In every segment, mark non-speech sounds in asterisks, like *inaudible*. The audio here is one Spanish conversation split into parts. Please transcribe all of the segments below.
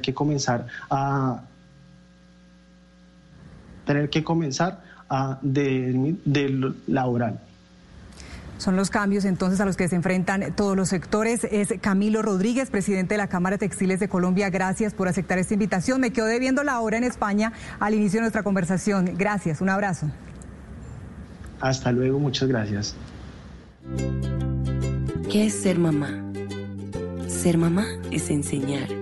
que comenzar a tener que comenzar a de, de laboral. Son los cambios entonces a los que se enfrentan todos los sectores. Es Camilo Rodríguez, presidente de la Cámara Textiles de Colombia. Gracias por aceptar esta invitación. Me quedo debiendo la hora en España al inicio de nuestra conversación. Gracias, un abrazo. Hasta luego, muchas gracias. ¿Qué es ser mamá? Ser mamá es enseñar.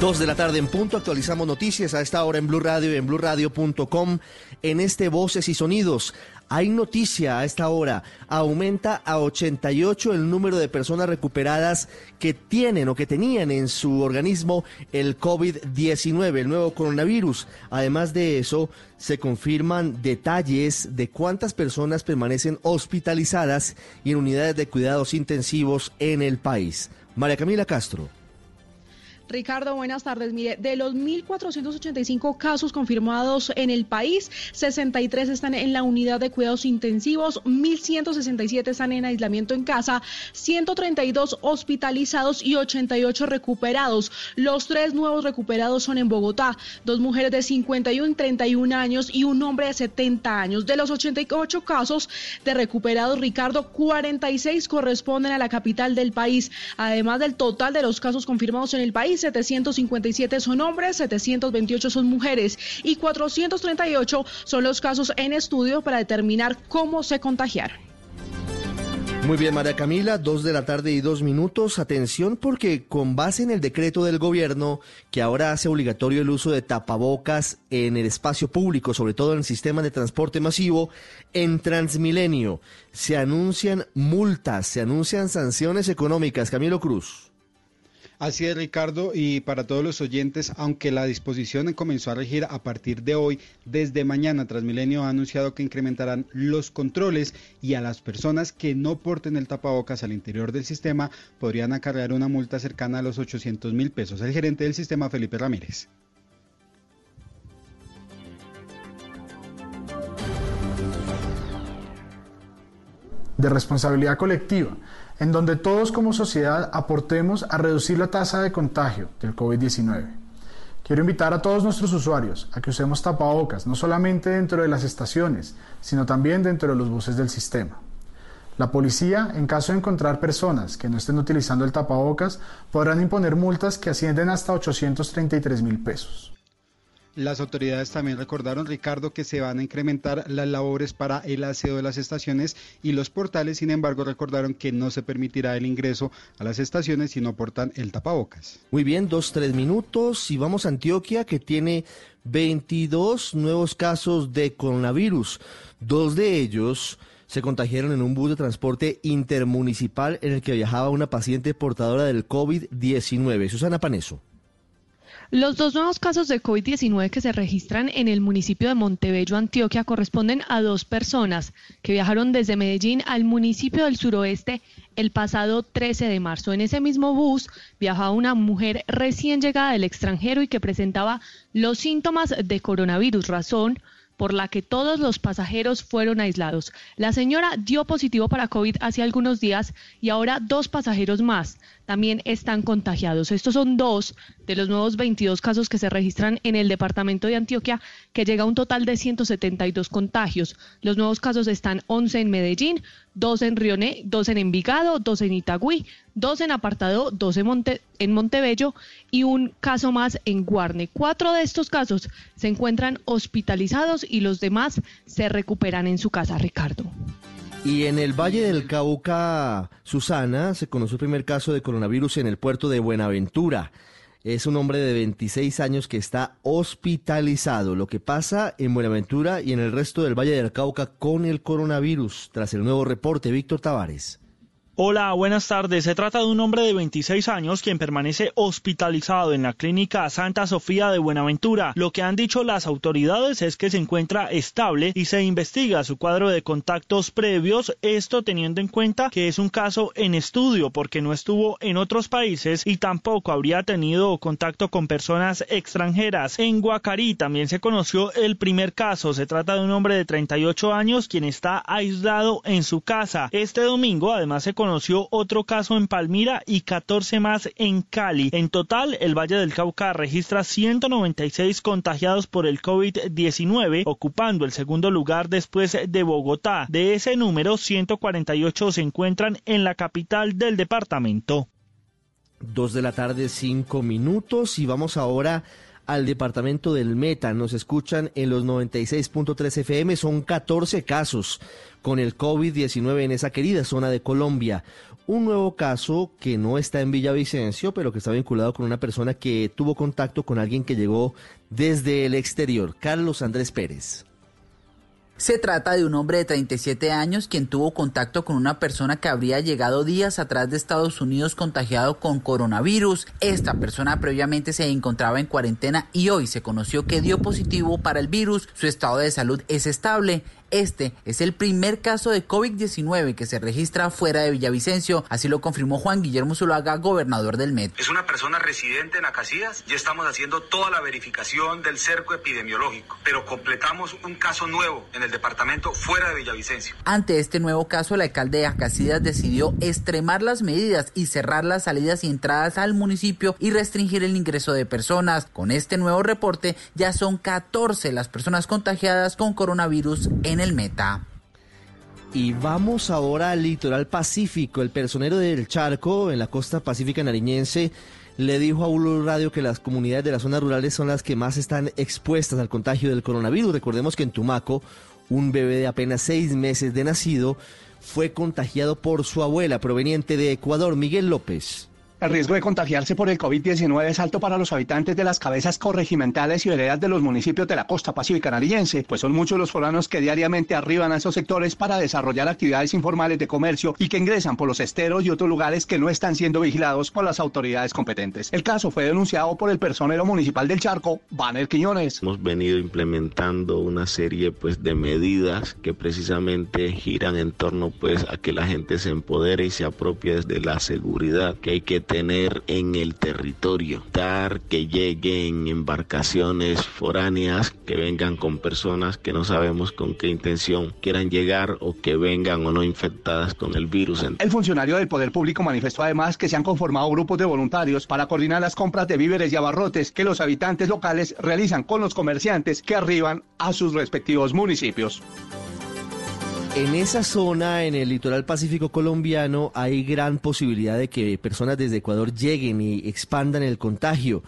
Dos de la tarde en punto, actualizamos noticias a esta hora en Blue Radio y en bluradio.com en este Voces y Sonidos. Hay noticia a esta hora. Aumenta a 88 el número de personas recuperadas que tienen o que tenían en su organismo el COVID-19, el nuevo coronavirus. Además de eso, se confirman detalles de cuántas personas permanecen hospitalizadas y en unidades de cuidados intensivos en el país. María Camila Castro. Ricardo, buenas tardes. Mire, de los 1.485 casos confirmados en el país, 63 están en la unidad de cuidados intensivos, 1.167 están en aislamiento en casa, 132 hospitalizados y 88 recuperados. Los tres nuevos recuperados son en Bogotá, dos mujeres de 51 y 31 años y un hombre de 70 años. De los 88 casos de recuperados, Ricardo, 46 corresponden a la capital del país, además del total de los casos confirmados en el país 757 son hombres, 728 son mujeres y 438 son los casos en estudio para determinar cómo se contagiaron. Muy bien, María Camila, dos de la tarde y dos minutos. Atención porque con base en el decreto del gobierno que ahora hace obligatorio el uso de tapabocas en el espacio público, sobre todo en el sistema de transporte masivo, en Transmilenio se anuncian multas, se anuncian sanciones económicas. Camilo Cruz. Así es, Ricardo, y para todos los oyentes, aunque la disposición comenzó a regir a partir de hoy, desde mañana Transmilenio ha anunciado que incrementarán los controles y a las personas que no porten el tapabocas al interior del sistema podrían acarrear una multa cercana a los 800 mil pesos. El gerente del sistema, Felipe Ramírez. De responsabilidad colectiva en donde todos como sociedad aportemos a reducir la tasa de contagio del COVID-19. Quiero invitar a todos nuestros usuarios a que usemos tapabocas, no solamente dentro de las estaciones, sino también dentro de los buses del sistema. La policía, en caso de encontrar personas que no estén utilizando el tapabocas, podrán imponer multas que ascienden hasta 833 mil pesos. Las autoridades también recordaron, Ricardo, que se van a incrementar las labores para el aseo de las estaciones y los portales. Sin embargo, recordaron que no se permitirá el ingreso a las estaciones si no portan el tapabocas. Muy bien, dos, tres minutos y vamos a Antioquia, que tiene 22 nuevos casos de coronavirus. Dos de ellos se contagiaron en un bus de transporte intermunicipal en el que viajaba una paciente portadora del COVID-19. Susana Paneso. Los dos nuevos casos de COVID-19 que se registran en el municipio de Montebello, Antioquia, corresponden a dos personas que viajaron desde Medellín al municipio del suroeste el pasado 13 de marzo. En ese mismo bus viajaba una mujer recién llegada del extranjero y que presentaba los síntomas de coronavirus, razón por la que todos los pasajeros fueron aislados. La señora dio positivo para COVID hace algunos días y ahora dos pasajeros más también están contagiados. Estos son dos de los nuevos 22 casos que se registran en el departamento de Antioquia, que llega a un total de 172 contagios. Los nuevos casos están 11 en Medellín, 2 en Rioné, 2 en Envigado, 2 en Itagüí, 2 en Apartado, 2 en, Monte, en Montebello y un caso más en Guarne. Cuatro de estos casos se encuentran hospitalizados y los demás se recuperan en su casa, Ricardo. Y en el Valle del Cauca, Susana, se conoció el primer caso de coronavirus en el puerto de Buenaventura. es un hombre de 26 años que está hospitalizado. Lo que pasa en Buenaventura y en el resto del Valle del Cauca con el coronavirus. Tras el nuevo reporte, Víctor Tavares. Hola, buenas tardes. Se trata de un hombre de 26 años quien permanece hospitalizado en la clínica Santa Sofía de Buenaventura. Lo que han dicho las autoridades es que se encuentra estable y se investiga su cuadro de contactos previos, esto teniendo en cuenta que es un caso en estudio porque no estuvo en otros países y tampoco habría tenido contacto con personas extranjeras. En Guacarí también se conoció el primer caso. Se trata de un hombre de 38 años quien está aislado en su casa. Este domingo además se conoció otro caso en Palmira y 14 más en Cali. En total, el Valle del Cauca registra 196 contagiados por el COVID-19, ocupando el segundo lugar después de Bogotá. De ese número, 148 se encuentran en la capital del departamento. Dos de la tarde, cinco minutos, y vamos ahora al departamento del Meta. Nos escuchan en los 96.3 FM. Son 14 casos con el COVID-19 en esa querida zona de Colombia. Un nuevo caso que no está en Villavicencio, pero que está vinculado con una persona que tuvo contacto con alguien que llegó desde el exterior. Carlos Andrés Pérez. Se trata de un hombre de 37 años quien tuvo contacto con una persona que habría llegado días atrás de Estados Unidos contagiado con coronavirus. Esta persona previamente se encontraba en cuarentena y hoy se conoció que dio positivo para el virus. Su estado de salud es estable. Este es el primer caso de COVID-19 que se registra fuera de Villavicencio, así lo confirmó Juan Guillermo Zuluaga, gobernador del MED. Es una persona residente en Acacias y estamos haciendo toda la verificación del cerco epidemiológico, pero completamos un caso nuevo en el departamento fuera de Villavicencio. Ante este nuevo caso, el alcalde de Acacias decidió extremar las medidas y cerrar las salidas y entradas al municipio y restringir el ingreso de personas. Con este nuevo reporte ya son 14 las personas contagiadas con coronavirus en el Meta. Y vamos ahora al litoral pacífico. El personero del Charco, en la costa pacífica nariñense, le dijo a Blue Radio que las comunidades de las zonas rurales son las que más están expuestas al contagio del coronavirus. Recordemos que en Tumaco, un bebé de apenas seis meses de nacido fue contagiado por su abuela proveniente de Ecuador, Miguel López. El riesgo de contagiarse por el COVID-19 es alto para los habitantes de las cabezas corregimentales y veredas de los municipios de la costa pacífica nariñense, pues son muchos los foranos que diariamente arriban a esos sectores para desarrollar actividades informales de comercio y que ingresan por los esteros y otros lugares que no están siendo vigilados por las autoridades competentes. El caso fue denunciado por el personero municipal del Charco, Banner Quiñones. Hemos venido implementando una serie pues de medidas que precisamente giran en torno pues a que la gente se empodere y se apropie de la seguridad que hay que tener en el territorio, dar que lleguen embarcaciones foráneas que vengan con personas que no sabemos con qué intención quieran llegar o que vengan o no infectadas con el virus. El funcionario del Poder Público manifestó además que se han conformado grupos de voluntarios para coordinar las compras de víveres y abarrotes que los habitantes locales realizan con los comerciantes que arriban a sus respectivos municipios. En esa zona, en el litoral pacífico colombiano, hay gran posibilidad de que personas desde Ecuador lleguen y expandan el contagio.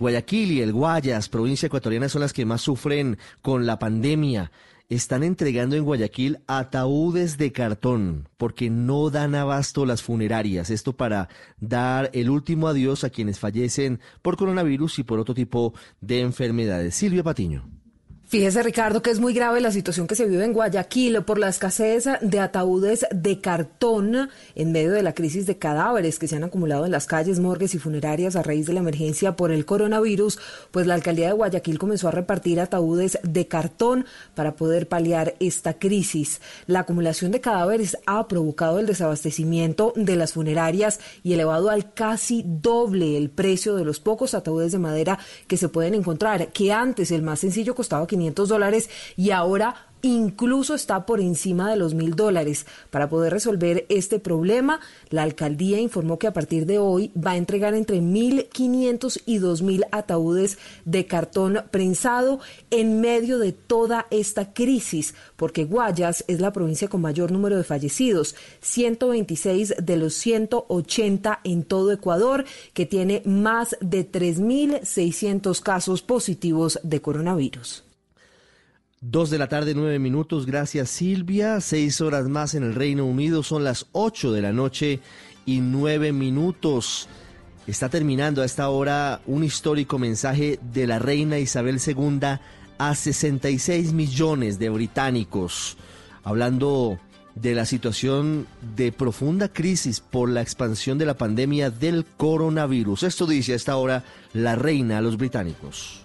Guayaquil y el Guayas, provincia ecuatoriana, son las que más sufren con la pandemia. Están entregando en Guayaquil ataúdes de cartón porque no dan abasto las funerarias. Esto para dar el último adiós a quienes fallecen por coronavirus y por otro tipo de enfermedades. Silvia Patiño. Fíjese, Ricardo, que es muy grave la situación que se vive en Guayaquil por la escasez de ataúdes de cartón en medio de la crisis de cadáveres que se han acumulado en las calles, morgues y funerarias a raíz de la emergencia por el coronavirus. Pues la alcaldía de Guayaquil comenzó a repartir ataúdes de cartón para poder paliar esta crisis. La acumulación de cadáveres ha provocado el desabastecimiento de las funerarias y elevado al casi doble el precio de los pocos ataúdes de madera que se pueden encontrar, que antes el más sencillo costaba 500 y ahora incluso está por encima de los mil dólares. Para poder resolver este problema, la alcaldía informó que a partir de hoy va a entregar entre 1.500 y 2.000 ataúdes de cartón prensado en medio de toda esta crisis, porque Guayas es la provincia con mayor número de fallecidos, 126 de los 180 en todo Ecuador, que tiene más de 3.600 casos positivos de coronavirus. Dos de la tarde, nueve minutos. Gracias, Silvia. Seis horas más en el Reino Unido. Son las ocho de la noche y nueve minutos. está terminando a esta hora un histórico mensaje de la reina Isabel II a 66 millones de británicos, hablando de la situación de profunda crisis por la expansión de la pandemia del coronavirus. Esto dice a esta hora la reina a los británicos.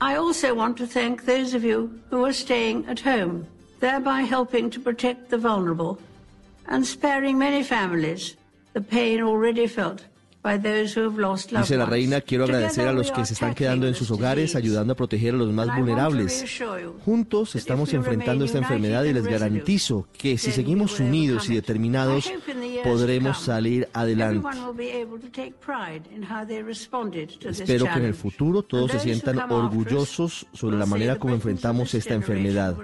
I also want to thank those of you who are staying at home, thereby helping to protect the vulnerable and sparing many families the pain already felt Dice la reina, quiero agradecer a los que se están quedando en sus hogares, ayudando a proteger a los más vulnerables. Juntos estamos enfrentando esta enfermedad y les garantizo que si seguimos unidos y determinados, podremos salir adelante. Espero que en el futuro todos se sientan orgullosos sobre la manera como enfrentamos esta enfermedad.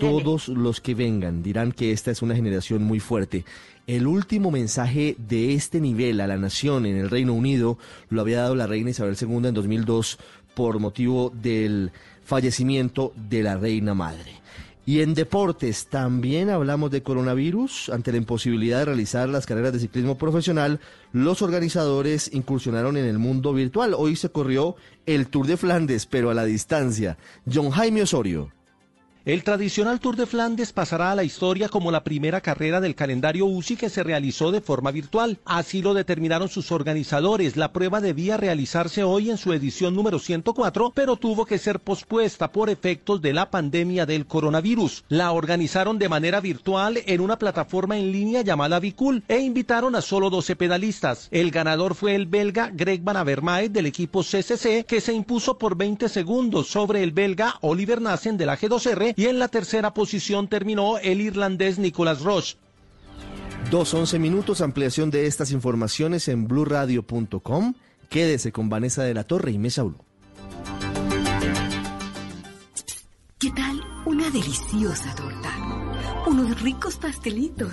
Todos los que vengan dirán que esta es una generación muy fuerte. El último mensaje de este nivel a la nación en el Reino Unido lo había dado la reina Isabel II en 2002 por motivo del fallecimiento de la reina madre. Y en deportes también hablamos de coronavirus. Ante la imposibilidad de realizar las carreras de ciclismo profesional, los organizadores incursionaron en el mundo virtual. Hoy se corrió el Tour de Flandes, pero a la distancia. John Jaime Osorio. El tradicional Tour de Flandes pasará a la historia como la primera carrera del calendario UCI que se realizó de forma virtual. Así lo determinaron sus organizadores. La prueba debía realizarse hoy en su edición número 104, pero tuvo que ser pospuesta por efectos de la pandemia del coronavirus. La organizaron de manera virtual en una plataforma en línea llamada Bicul e invitaron a solo 12 pedalistas. El ganador fue el belga Greg Van Avermaet del equipo CCC que se impuso por 20 segundos sobre el belga Oliver Nassen de la G2R y en la tercera posición terminó el irlandés Nicolas Roche. Dos once minutos, ampliación de estas informaciones en blurradio.com. Quédese con Vanessa de la Torre y Mesa Blue. ¿Qué tal una deliciosa torta? Unos ricos pastelitos,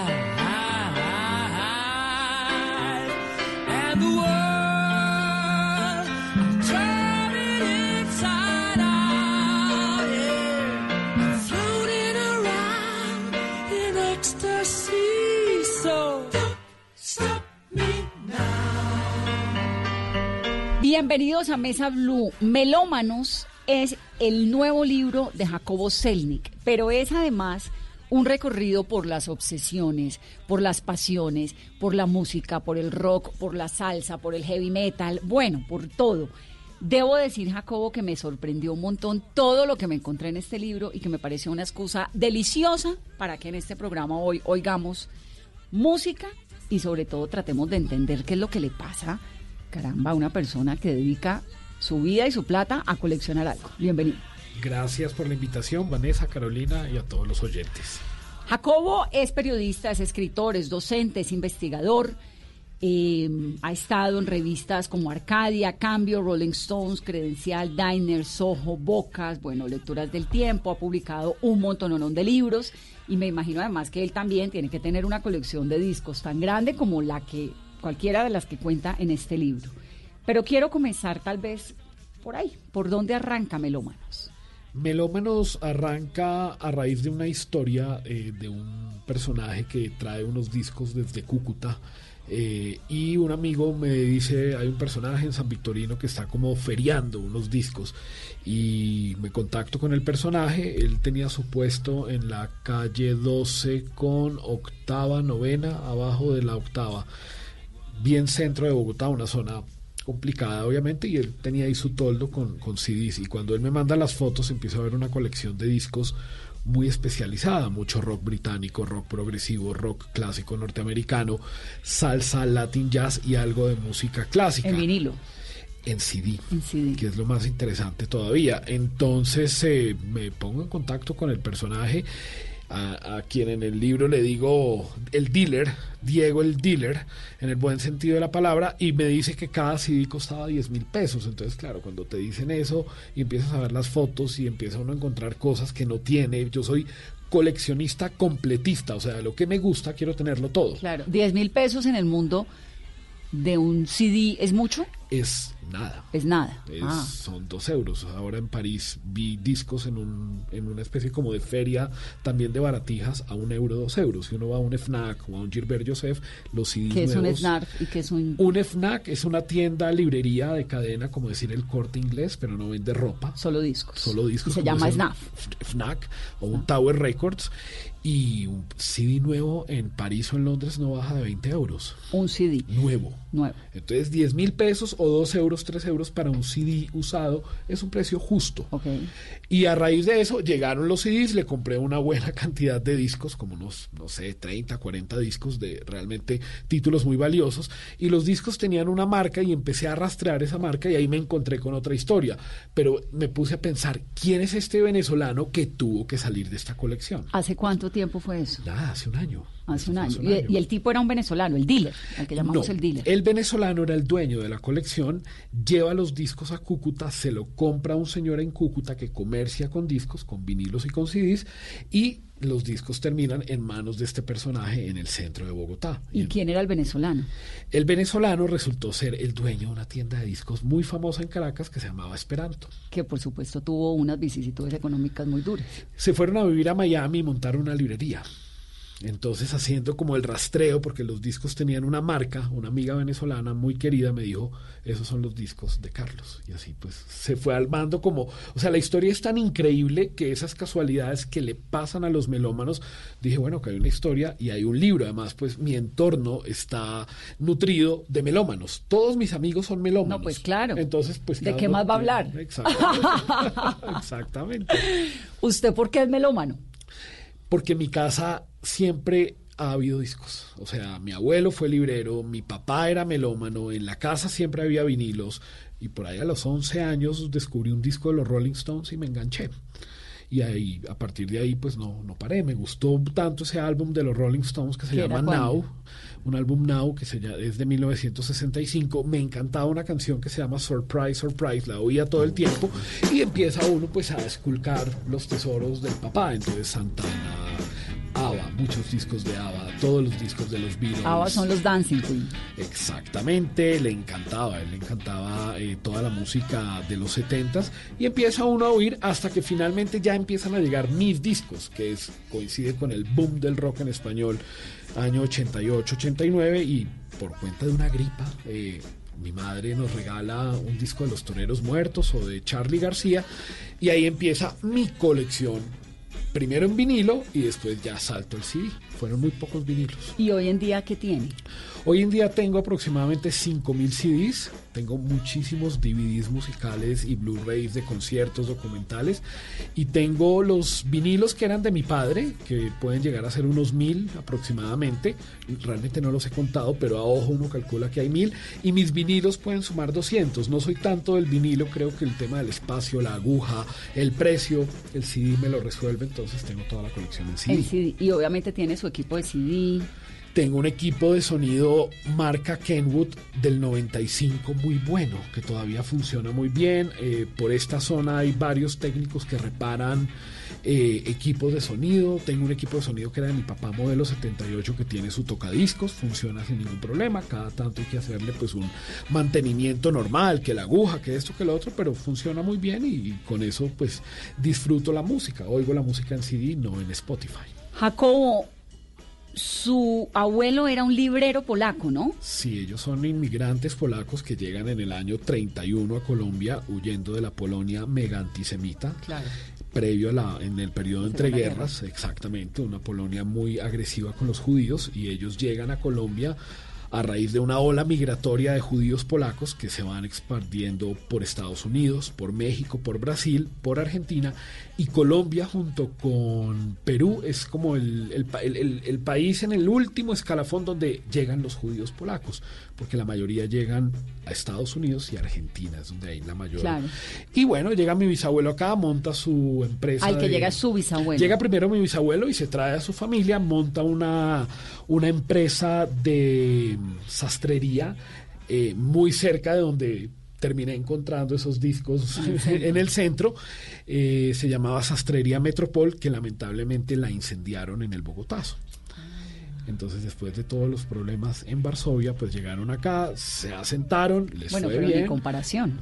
Bienvenidos a Mesa Blue. Melómanos es el nuevo libro de Jacobo Selnick, pero es además un recorrido por las obsesiones, por las pasiones, por la música, por el rock, por la salsa, por el heavy metal, bueno, por todo. Debo decir, Jacobo, que me sorprendió un montón todo lo que me encontré en este libro y que me pareció una excusa deliciosa para que en este programa hoy oigamos música y sobre todo tratemos de entender qué es lo que le pasa caramba, una persona que dedica su vida y su plata a coleccionar algo. Bienvenido. Gracias por la invitación, Vanessa, Carolina y a todos los oyentes. Jacobo es periodista, es escritor, es docente, es investigador. Em, ha estado en revistas como Arcadia, Cambio, Rolling Stones, Credencial, Diner, Soho, Bocas, bueno, Lecturas del Tiempo, ha publicado un montón de libros y me imagino además que él también tiene que tener una colección de discos tan grande como la que cualquiera de las que cuenta en este libro. Pero quiero comenzar tal vez por ahí. ¿Por dónde arranca Melómanos? Melómanos arranca a raíz de una historia eh, de un personaje que trae unos discos desde Cúcuta. Eh, y un amigo me dice, hay un personaje en San Victorino que está como feriando unos discos y me contacto con el personaje, él tenía su puesto en la calle 12 con octava, novena, abajo de la octava bien centro de Bogotá, una zona complicada, obviamente, y él tenía ahí su toldo con, con CDs. Y cuando él me manda las fotos, empiezo a ver una colección de discos muy especializada, mucho rock británico, rock progresivo, rock clásico norteamericano, salsa, latin jazz y algo de música clásica. En vinilo. En CD, En CD. que es lo más interesante todavía. Entonces eh, me pongo en contacto con el personaje a, a quien en el libro le digo el dealer, Diego el dealer, en el buen sentido de la palabra, y me dice que cada CD costaba 10 mil pesos. Entonces, claro, cuando te dicen eso y empiezas a ver las fotos y empieza uno a encontrar cosas que no tiene, yo soy coleccionista completista, o sea, lo que me gusta quiero tenerlo todo. Claro, 10 mil pesos en el mundo de un CD es mucho, Es nada. es nada. Es- Ah. Son dos euros. Ahora en París vi discos en, un, en una especie como de feria también de baratijas a un euro, dos euros. Si uno va a un FNAC o a un Gilbert Joseph, los CDs ¿Qué es un nuevos- snarf y qué es un... Un FNAC es una tienda, librería de cadena, como decir el corte inglés, pero no vende ropa. Solo discos. Solo discos. Y se llama SNAF. FNAC o un Tower Records. Y un CD nuevo en París o en Londres no baja de 20 euros. Un CD. Nuevo. Nuevo. Entonces 10 mil pesos o 2 euros, 3 euros para un CD usado es un precio justo. Y a raíz de eso llegaron los CDs, le compré una buena *laughs* cantidad de discos, como unos, no sé, 30, 40 discos de realmente títulos muy valiosos. Y los discos tenían una marca y empecé a rastrear esa marca y ahí me encontré con otra historia. Pero me puse a pensar, ¿quién es este venezolano que tuvo que salir de esta colección? ¿Hace cuánto tiempo fue eso? Nada, hace un año. Hace un año. hace un Y, año. y el tipo era un venezolano, el dealer, al que llamamos No, el dealer. El venezolano era el dueño de la colección, lleva los discos a Cúcuta, se lo compra un señor en Cúcuta que comercia con discos, con vinilos y con CDs, y los discos terminan en manos de este personaje en el centro de Bogotá. ¿Y quién era el venezolano? El venezolano resultó ser el dueño de una tienda de discos muy famosa en Caracas que se llamaba Esperanto. Que por supuesto tuvo unas vicisitudes económicas muy duras. Se fueron a vivir a Miami y montaron una librería. Entonces, haciendo como el rastreo, porque los discos tenían una marca, una amiga venezolana muy querida me dijo, esos son los discos de Carlos. Y así pues se fue armando como, o sea, la historia es tan increíble que esas casualidades que le pasan a los melómanos, dije, bueno, que hay una historia y hay un libro. Además, pues mi entorno está nutrido de melómanos. Todos mis amigos son melómanos. No, pues claro. Entonces, pues... ¿De qué más va a hablar? Exactamente. *laughs* Exactamente. *laughs* ¿Usted por qué es melómano? Porque en mi casa siempre ha habido discos. O sea, mi abuelo fue librero, mi papá era melómano, en la casa siempre había vinilos. Y por ahí a los 11 años descubrí un disco de los Rolling Stones y me enganché. Y ahí, a partir de ahí, pues no, no paré. Me gustó tanto ese álbum de los Rolling Stones que se ¿Qué era llama? Now. Un álbum Now que se es de 1965. Me encantaba una canción que se llama Surprise, Surprise. La oía todo el tiempo. Y empieza uno pues a esculcar los tesoros del papá. Entonces Santana, ABBA, muchos discos de ABBA, todos los discos de los Beatles. ABBA son los Dancing Queen. Exactamente, le encantaba, le encantaba eh, toda la música de los 70s y empieza uno a oír hasta que finalmente ya empiezan a llegar mis discos, que es, coincide con el boom del rock en español, año 88, 89 y por cuenta de una gripa. eh, mi madre nos regala un disco de los Toreros Muertos o de Charlie García y ahí empieza mi colección. Primero en vinilo y después ya salto el CD. Fueron muy pocos vinilos. ¿Y hoy en día qué tiene? Hoy en día tengo aproximadamente 5.000 CDs, tengo muchísimos DVDs musicales y Blu-rays de conciertos documentales y tengo los vinilos que eran de mi padre, que pueden llegar a ser unos 1.000 aproximadamente, realmente no los he contado, pero a ojo uno calcula que hay 1.000 y mis vinilos pueden sumar 200, no soy tanto del vinilo, creo que el tema del espacio, la aguja, el precio, el CD me lo resuelve, entonces tengo toda la colección en CD. CD. Y obviamente tiene su equipo de CD. Tengo un equipo de sonido marca Kenwood del 95 muy bueno, que todavía funciona muy bien. Eh, por esta zona hay varios técnicos que reparan eh, equipos de sonido. Tengo un equipo de sonido que era de mi papá modelo 78 que tiene su tocadiscos, funciona sin ningún problema. Cada tanto hay que hacerle pues un mantenimiento normal, que la aguja, que esto, que lo otro, pero funciona muy bien y, y con eso pues disfruto la música. Oigo la música en CD, no en Spotify. Jacobo, su abuelo era un librero polaco, ¿no? Sí, ellos son inmigrantes polacos que llegan en el año 31 a Colombia huyendo de la Polonia mega antisemita. Claro. Previo a la, en el periodo entre guerras, exactamente, una Polonia muy agresiva con los judíos y ellos llegan a Colombia a raíz de una ola migratoria de judíos polacos que se van expandiendo por Estados Unidos, por México, por Brasil, por Argentina y Colombia junto con Perú. Es como el, el el país en el último escalafón donde llegan los judíos polacos, porque la mayoría llegan a Estados Unidos y Argentina, es donde hay la mayor. Claro. Y bueno, llega mi bisabuelo acá, monta su empresa. Al que de- llega su bisabuelo. Llega primero mi bisabuelo y se trae a su familia, monta una, una empresa de sastrería eh, muy cerca de donde terminé encontrando esos discos en el centro. *laughs* Eh, se llamaba Sastrería Metropol, que lamentablemente la incendiaron en el Bogotazo. Entonces, después de todos los problemas en Varsovia, pues llegaron acá, se asentaron, les Bueno, fue pero bien en comparación.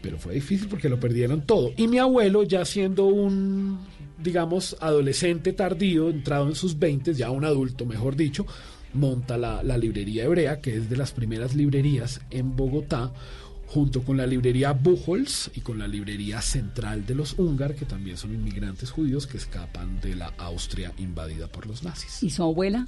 pero fue difícil porque lo perdieron todo. Y mi abuelo, ya siendo un, digamos, adolescente tardío, entrado en sus 20, ya un adulto, mejor dicho, monta la, la librería hebrea, que es de las primeras librerías en Bogotá, junto con la librería Buchholz y con la librería central de los húngar, que también son inmigrantes judíos que escapan de la Austria invadida por los nazis. ¿Y su abuela?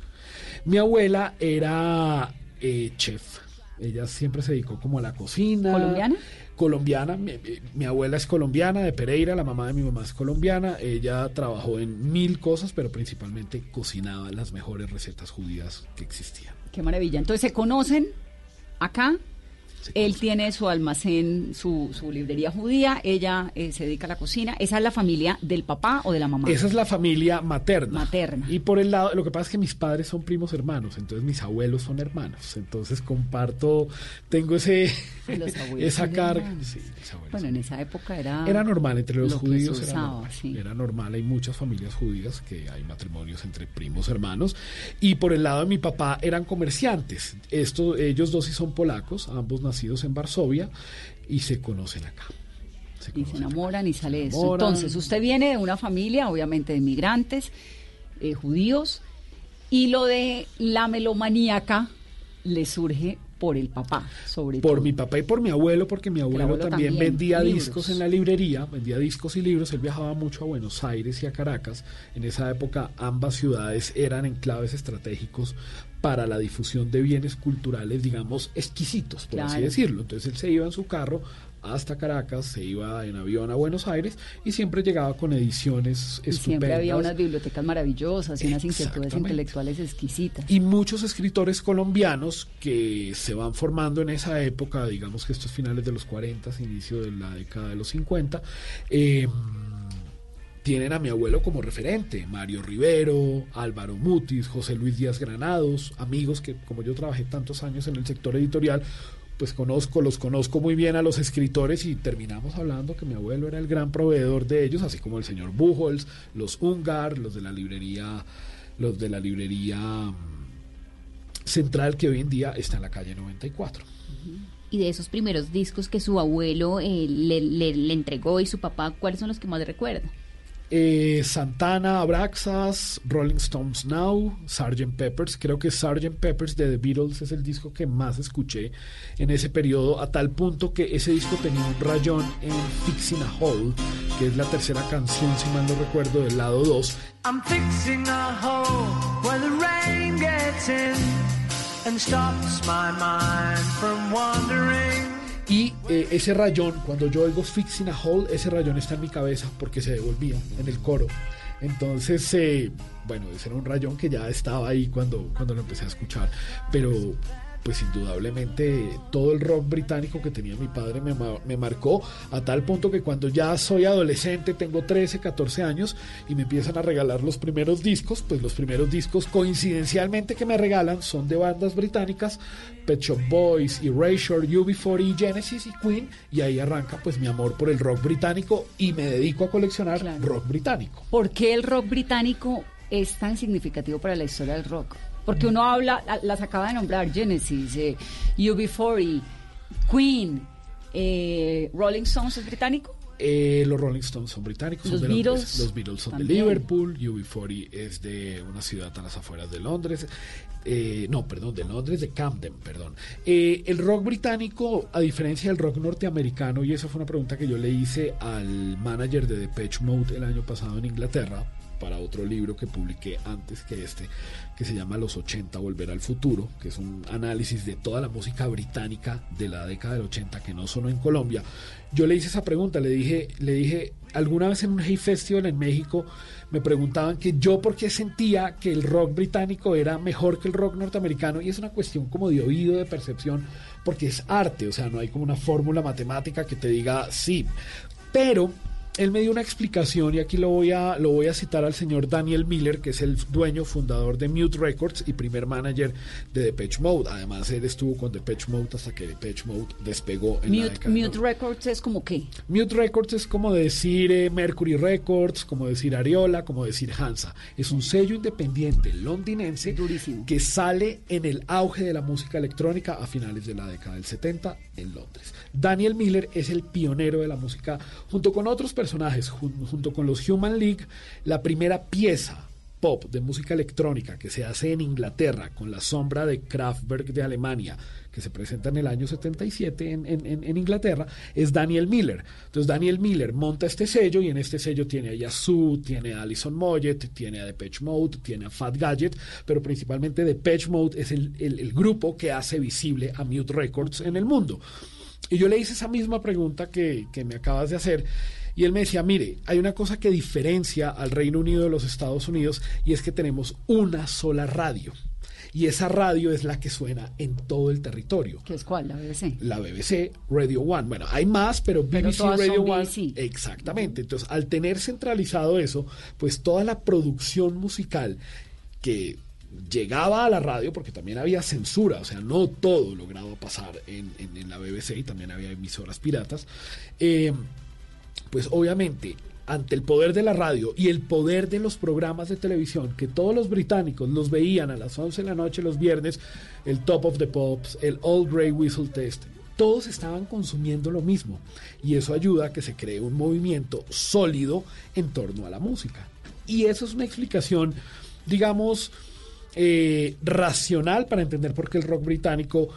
Mi abuela era eh, chef. Ella siempre se dedicó como a la cocina. ¿Colombiana? Colombiana. Mi, mi- mi abuela es colombiana, de Pereira. La mamá de mi mamá es colombiana. Ella trabajó en mil cosas, pero principalmente cocinaba las mejores recetas judías que existían. Qué maravilla. Entonces se conocen acá. Él tiene su almacén, su, su librería judía, ella eh, se dedica a la cocina. ¿Esa es la familia del papá o de la mamá? Esa es la familia materna. Materna. Y por el lado, lo que pasa es que mis padres son primos hermanos, entonces mis abuelos son hermanos. Entonces comparto, tengo ese *laughs* esa carga. Sí, Bueno, en esa época era... Era normal entre los lo judíos. se Era usaba, normal, sí. era normal, hay muchas familias judías que hay matrimonios entre primos hermanos. Y por el lado de mi papá eran comerciantes. Esto, ellos dos sí son polacos, ambos nacidos en Varsovia y se conocen acá. y se enamoran y sale eso. enamoran. Entonces, usted viene de una familia, obviamente, de migrantes, eh, judíos, y lo de la melomaníaca le surge por el papá, sobre Por todo. mi papá y por mi abuelo, porque mi abuelo, abuelo también, también, vendía libros. discos en la librería, vendía discos y libros. Él viajaba mucho a Buenos Aires y a Caracas. En esa época ambas ciudades eran enclaves estratégicos para la difusión de bienes culturales, digamos, exquisitos, por así decirlo. Entonces él se iba en su carro hasta Caracas, se iba en avión a Buenos Aires y siempre llegaba con ediciones Y siempre había estupendas. unas bibliotecas maravillosas y unas inquietudes intelectuales exquisitas. y muchos escritores colombianos que se van formando en esa época, digamos que estos finales de los 40, inicio de la década de los 50, eh, tienen a mi abuelo como referente, Mario Rivero, Álvaro Mutis, José Luis Díaz Granados, amigos que como yo trabajé tantos años en el sector editorial, pues conozco, los conozco muy bien a los escritores y terminamos hablando que mi abuelo era el gran proveedor de ellos, así como el señor Buchholz, los Ungar, los de la librería, los de la librería mm, central que hoy en día está en la calle 94. Y de esos primeros discos que su abuelo eh, le, le- le entregó y su papá, ¿cuáles son los que más recuerda? Eh, Santana, Abraxas, Rolling Stones Now, Sgt. Peppers. Creo que Sgt. Peppers de The Beatles es el disco que más escuché en ese periodo, a tal punto que ese disco tenía un rayón en Fixing a Hole, que es la tercera canción, si mal no recuerdo, del lado 2. I'm fixing a hole where the rain gets in and stops my mind from wandering. Y eh, ese rayón, cuando yo oigo Fixing a Hole, ese rayón está en mi cabeza porque se devolvía en el coro. Entonces, eh, bueno, ese era un rayón que ya estaba ahí cuando, cuando lo empecé a escuchar. Pero, pues indudablemente, todo el rock británico que tenía mi padre me, me marcó a tal punto que cuando ya soy adolescente, tengo 13, 14 años, y me empiezan a regalar los primeros discos, pues los primeros discos coincidencialmente que me regalan son de bandas británicas, Pet Shop Boys, Erasure, UB40, Genesis y Queen, y ahí arranca pues mi amor por el rock británico y me dedico a coleccionar rock británico. ¿Por qué el rock británico es tan significativo para la historia del rock? Porque uno habla, la- las acaba de nombrar, Genesis, eh, UB40, Queen, eh, Rolling Stones es británico. Eh, los Rolling Stones son británicos, Los son de Beatles Londres. Los Beatles son de. Liverpool, UB40 es de una ciudad a las afueras de Londres. Eh, no, perdón, de Londres, de Camden, perdón. Eh, el rock británico, a diferencia del rock norteamericano, y esa fue una pregunta que yo le hice al manager de Depeche Mode el año pasado en Inglaterra, para otro libro que publiqué antes que este, que se llama Los 80, Volver al Futuro, que es un análisis de toda la música británica de la década del 80 que no sonó en Colombia. Yo le hice esa pregunta, le dije, le dije, alguna vez en un Hey Festival en México me preguntaban que yo por qué sentía que el rock británico era mejor que el rock norteamericano y es una cuestión como de oído, de percepción, porque es arte, o sea, no hay como una fórmula matemática que te diga sí, pero él me dio una explicación y aquí lo voy a lo voy a citar al señor Daniel Miller, que es el dueño fundador de Mute Records y primer manager de Depeche Mode. Además, él estuvo con Depeche Mode hasta que Depeche Mode despegó en la Mute, década. Mute Records es como qué? Mute Records es como decir eh, Mercury Records, como decir Ariola, como decir Hansa. Es un sello independiente londinense que sale en el auge de la música electrónica a finales de la década del 70 en Londres. Daniel Miller es el pionero de la música junto con otros personajes, jun- junto con los Human League, la primera pieza pop de música electrónica que se hace en Inglaterra con la sombra de Kraftwerk de Alemania que se presenta en el año 77 en, en- en- Inglaterra es Daniel Miller. Entonces Daniel Miller monta este sello y en este sello tiene a Yazoo, tiene a Alison Moyet, tiene a Depeche Mode, tiene a Fat Gadget, pero principalmente Depeche Mode es el, el- el grupo que hace visible a Mute Records en el mundo. Y yo le hice esa misma pregunta que, que me acabas de hacer. Y él me decía, mire, hay una cosa que diferencia al Reino Unido de los Estados Unidos y es que tenemos una sola radio. Y esa radio es la que suena en todo el territorio. ¿Qué es cuál? La BBC. La BBC, Radio One. Bueno, hay más, pero Pero BBC todas Radio son One. BBC. Exactamente. Entonces, al tener centralizado eso, pues toda la producción musical que llegaba a la radio, porque también había censura, o sea, no todo lograba pasar en, en- en la BBC y también había emisoras piratas, eh, pues obviamente ante el poder de la radio y el poder de los programas de televisión, que todos los británicos los veían a las 11 de la noche los viernes, el Top of the Pops, el Old Grey Whistle Test, todos estaban consumiendo lo mismo. Y eso ayuda a que se cree un movimiento sólido en torno a la música. Y eso es una explicación, digamos, eh, racional para entender por qué el rock británico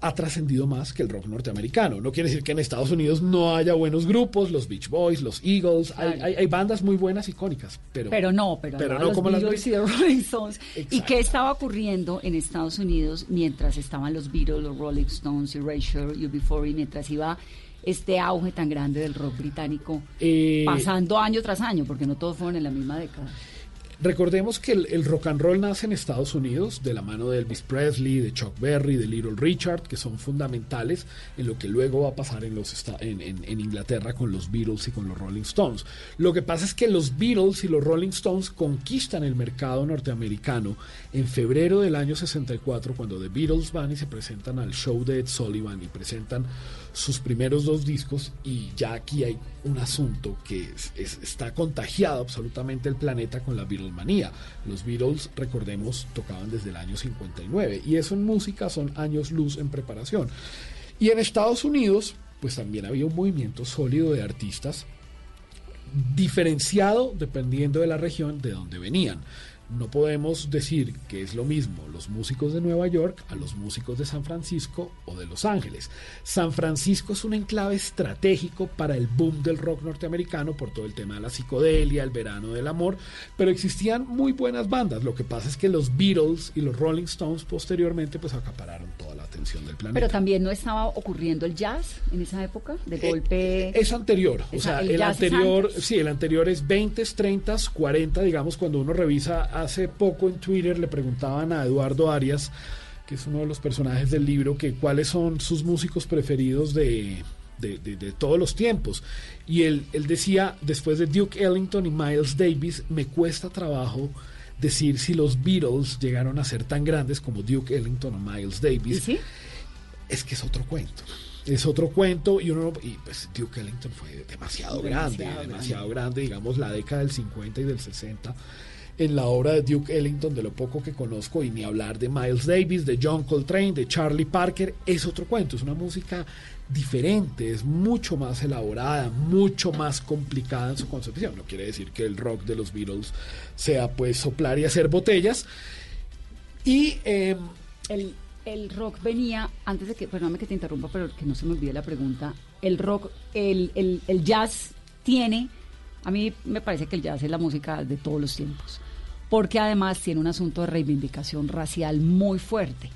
ha trascendido más que el rock norteamericano. No quiere decir que en Estados Unidos no haya buenos grupos, los Beach Boys, los Eagles, hay, Claro. hay- hay bandas muy buenas icónicas, pero, Pero no, pero, pero no, no los como las Beatles y los Rolling Stones. ¿Y qué estaba ocurriendo en Estados Unidos mientras estaban los Beatles, los Rolling Stones, Erasure, UB40, y mientras iba este auge tan grande del rock británico Eh, pasando año tras año, porque no todos fueron en la misma década? Recordemos que el, rock and roll nace en Estados Unidos de la mano de Elvis Presley, de Chuck Berry, de Little Richard, que son fundamentales en lo que luego va a pasar en, los, en, en- en Inglaterra con los Beatles y con los Rolling Stones. Lo que pasa es que los Beatles y los Rolling Stones conquistan el mercado norteamericano en febrero del año 64, cuando The Beatles van y se presentan al show de Ed Sullivan y presentan sus primeros dos discos y ya aquí hay un asunto que es- es- está contagiado absolutamente el planeta con la Beatlemanía. Los Beatles, recordemos, tocaban desde el año 59 y eso en música son años luz en preparación. Y en Estados Unidos, pues también había un movimiento sólido de artistas diferenciado dependiendo de la región de donde venían. No podemos decir que es lo mismo los músicos de Nueva York a los músicos de San Francisco o de Los Ángeles. San Francisco es un enclave estratégico para el boom del rock norteamericano por todo el tema de la psicodelia, el verano del amor, pero existían muy buenas bandas. Lo que pasa es que los Beatles y los Rolling Stones posteriormente pues acapararon toda la atención del planeta. Pero también no estaba ocurriendo el jazz en esa época, de golpe. Es anterior, o sea, el el, anterior, sí, el anterior es 20, 30, 40, digamos, cuando uno revisa, hace poco en Twitter le preguntaban a Eduardo Arias, que es uno de los personajes del libro, que cuáles son sus músicos preferidos de, de, de- de todos los tiempos. Y él, él decía, después de Duke Ellington y Miles Davis, me cuesta trabajo decir si los Beatles llegaron a ser tan grandes como Duke Ellington o Miles Davis. Es que es otro cuento. Es otro cuento y uno y pues Duke Ellington fue demasiado, grande, demasiado grande, digamos la década del 50 y del 60 en la obra de Duke Ellington, de lo poco que conozco, y ni hablar de Miles Davis, de John Coltrane, de Charlie Parker, es otro cuento, es una música diferente, es mucho más elaborada, mucho más complicada en su concepción. No quiere decir que el rock de los Beatles sea pues soplar y hacer botellas. Y em, el, el rock venía, antes de que, perdóname que te interrumpa, pero que no se me olvide la pregunta, el rock, el, el, el jazz tiene A mí me parece que el jazz es la música de todos los tiempos, porque además tiene un asunto de reivindicación racial muy fuerte.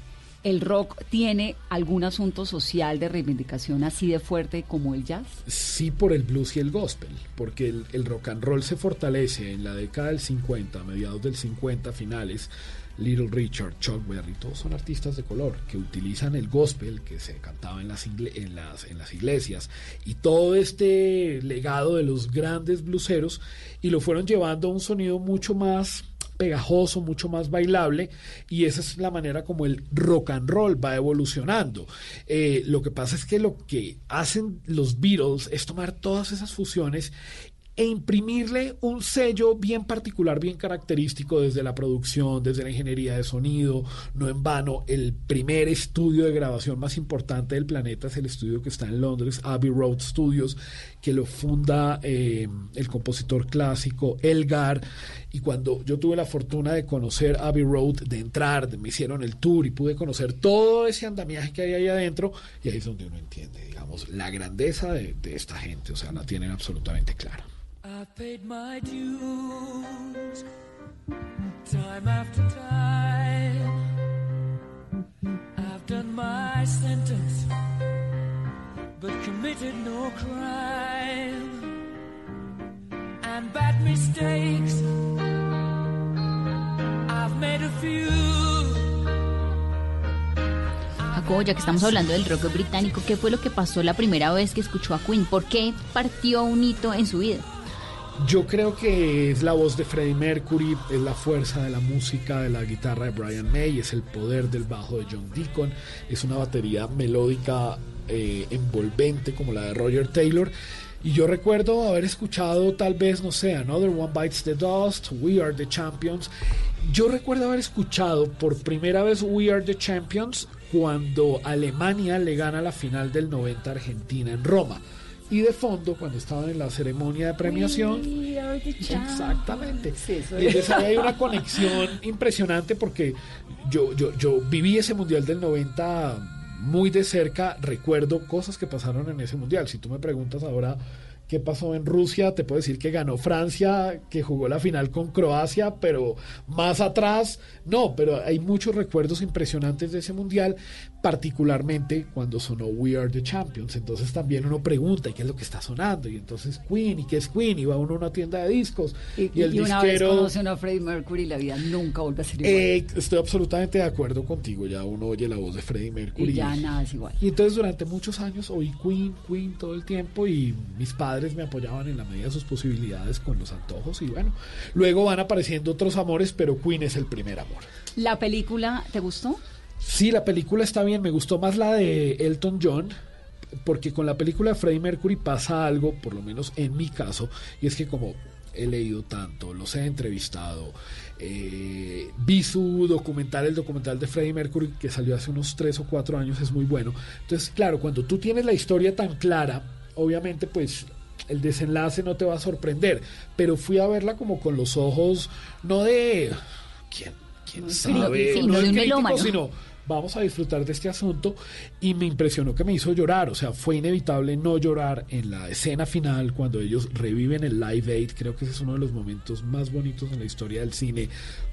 ¿El rock tiene algún asunto social de reivindicación así de fuerte como el jazz? Sí, por el blues y el gospel, porque el, rock and roll se fortalece en la década del 50, mediados del 50, finales. Little Richard, Chuck Berry, todos son artistas de color que utilizan el gospel que se cantaba en las, ingle- en las, en las iglesias y todo este legado de los grandes bluseros y lo fueron llevando a un sonido mucho más pegajoso, mucho más bailable y esa es la manera como el rock and roll va evolucionando. Eh, lo que pasa es que lo que hacen los Beatles es tomar todas esas fusiones e imprimirle un sello bien particular, bien característico desde la producción, desde la ingeniería de sonido. No en vano, el primer estudio de grabación más importante del planeta es el estudio que está en Londres, Abbey Road Studios, que lo funda eh, el compositor clásico Elgar. Y cuando yo tuve la fortuna de conocer Abbey Road, de entrar, me hicieron el tour y pude conocer todo ese andamiaje que hay ahí adentro, y ahí es donde uno entiende, digamos, la grandeza de, esta gente, o sea, la tienen absolutamente clara. But committed no crime. And bad mistakes, I've made a few. Jacobo, ya que estamos hablando del rock británico, ¿qué fue lo que pasó la primera vez que escuchó a Queen? ¿Por qué partió un hito en su vida? Yo creo que es la voz de Freddie Mercury, es la fuerza de la música, de la guitarra de Brian May, es el poder del bajo de John Deacon, es una batería melódica eh, envolvente como la de Roger Taylor. Y yo recuerdo haber escuchado tal vez, no sé, Another One Bites the Dust, We Are the Champions. Yo recuerdo haber escuchado por primera vez We Are the Champions cuando Alemania le gana la final del 90 a Argentina en Roma. Y de fondo, cuando estaban en la ceremonia de premiación, exactamente. Y entonces ahí hay una *laughs* conexión impresionante porque yo, yo, yo viví ese mundial del 90 muy de cerca, recuerdo cosas que pasaron en ese mundial. Si tú me preguntas ahora qué pasó en Rusia, te puedo decir que ganó Francia, que jugó la final con Croacia, pero más atrás, no, pero hay muchos recuerdos impresionantes de ese mundial, particularmente cuando sonó We Are the Champions. Entonces también uno pregunta, ¿y qué es lo que está sonando? Y entonces Queen, ¿y qué es Queen? Y va uno a una tienda de discos. Y, Y, el y una vez disquero... conoce uno a Freddie Mercury, la vida nunca vuelve a ser igual. Eh, estoy absolutamente de acuerdo contigo. Ya uno oye la voz de Freddie Mercury. y ya nada es igual. Y entonces durante muchos años oí Queen, Queen todo el tiempo y mis padres me apoyaban en la medida de sus posibilidades con los antojos y bueno, luego van apareciendo otros amores, pero Queen es el primer amor. ¿La película te gustó? Sí, la película está bien, me gustó más la de Elton John. Porque con la película de Freddie Mercury pasa algo, por lo menos en mi caso, y es que como he leído tanto, los he entrevistado, eh, vi su documental, el documental de Freddie Mercury que salió hace unos tres o cuatro años, es muy bueno. Entonces, claro, cuando tú tienes la historia tan clara, obviamente pues el desenlace no te va a sorprender, pero fui a verla como con los ojos, no de... ¿Quién, quién sabe? sí, no no de un crítico, sino vamos a disfrutar de este asunto y me impresionó que me hizo llorar, o sea, fue inevitable no llorar en la escena final cuando ellos reviven el Live Aid, creo que ese es uno de los momentos más bonitos en la historia del cine,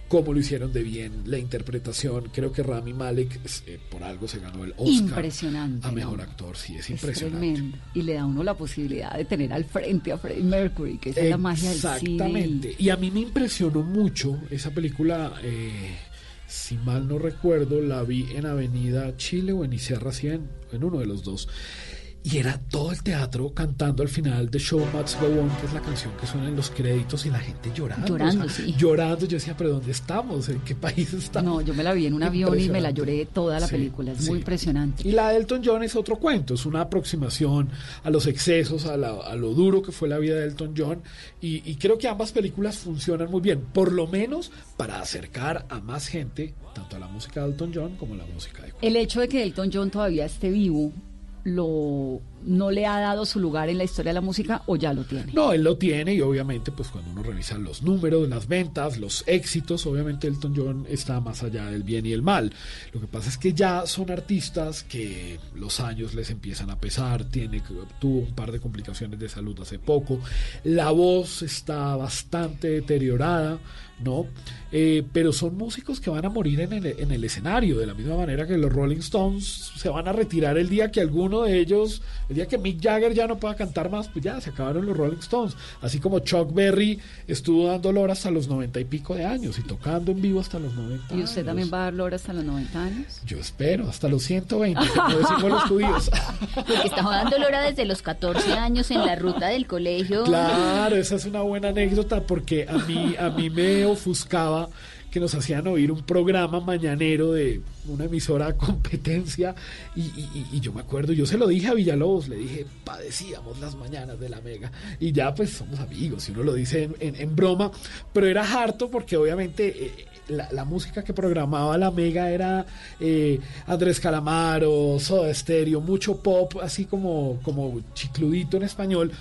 cómo lo hicieron de bien, la interpretación, creo que Rami Malek eh, por algo se ganó el Oscar Impresionante, a ¿no? mejor actor, sí, es Es impresionante. tremendo. Y le da a uno la posibilidad de tener al frente a Freddie Mercury, que esa es la magia del cine. Exactamente. Y a mí me impresionó mucho esa película. eh, si mal no recuerdo, la vi en Avenida Chile o en Sierra 100, en uno de los dos. Y era todo el teatro cantando al final de Show Must Go On, que es la canción que suena en los créditos y la gente llorando. Llorando, o sea, sí. Llorando. Yo decía, ¿pero dónde estamos? ¿En qué país estamos? No, yo me la vi en un avión y me la lloré toda la Sí, película. Es sí. muy impresionante. Y la de Elton John es otro cuento, es una aproximación a los excesos, a, la- a lo duro que fue la vida de Elton John. Y, y creo que ambas películas funcionan muy bien, por lo menos para acercar a más gente, tanto a la música de Elton John como a la música de El hecho de que Elton John todavía esté vivo lo no le ha dado su lugar en la historia de la música o ya lo tiene? No, él lo tiene y obviamente pues cuando uno revisa los números, las ventas, los éxitos, obviamente Elton John está más allá del bien y el mal. Lo que pasa es que ya son artistas que los años les empiezan a pesar, tiene tuvo un par de complicaciones de salud hace poco, la voz está bastante deteriorada, ¿no? Eh, pero son músicos que van a morir en el, en el escenario, de la misma manera que los Rolling Stones se van a retirar el día que alguno de ellos, el día que Mick Jagger ya no pueda cantar más, pues ya se acabaron los Rolling Stones. Así como Chuck Berry estuvo dando lora hasta los noventa y pico de años y tocando en vivo hasta los 90 ¿Y usted también va a dar lora hasta los 90 años? Yo espero, hasta los 120, como decimos los judíos. Porque *laughs* estamos dando lora desde los 14 años en la ruta del colegio. Claro, esa es una buena anécdota porque a mí, a mí me ofuscaba que nos hacían oír un programa mañanero de una emisora competencia. Y, yo me acuerdo, yo se lo dije a Villalobos, le dije, padecíamos las mañanas de la Mega y ya pues somos amigos y uno lo dice en, broma, pero era harto porque obviamente... eh, la, la música que programaba la Mega era eh, Andrés Calamaro, Soda Stereo, mucho pop, así como, como chicludito en español.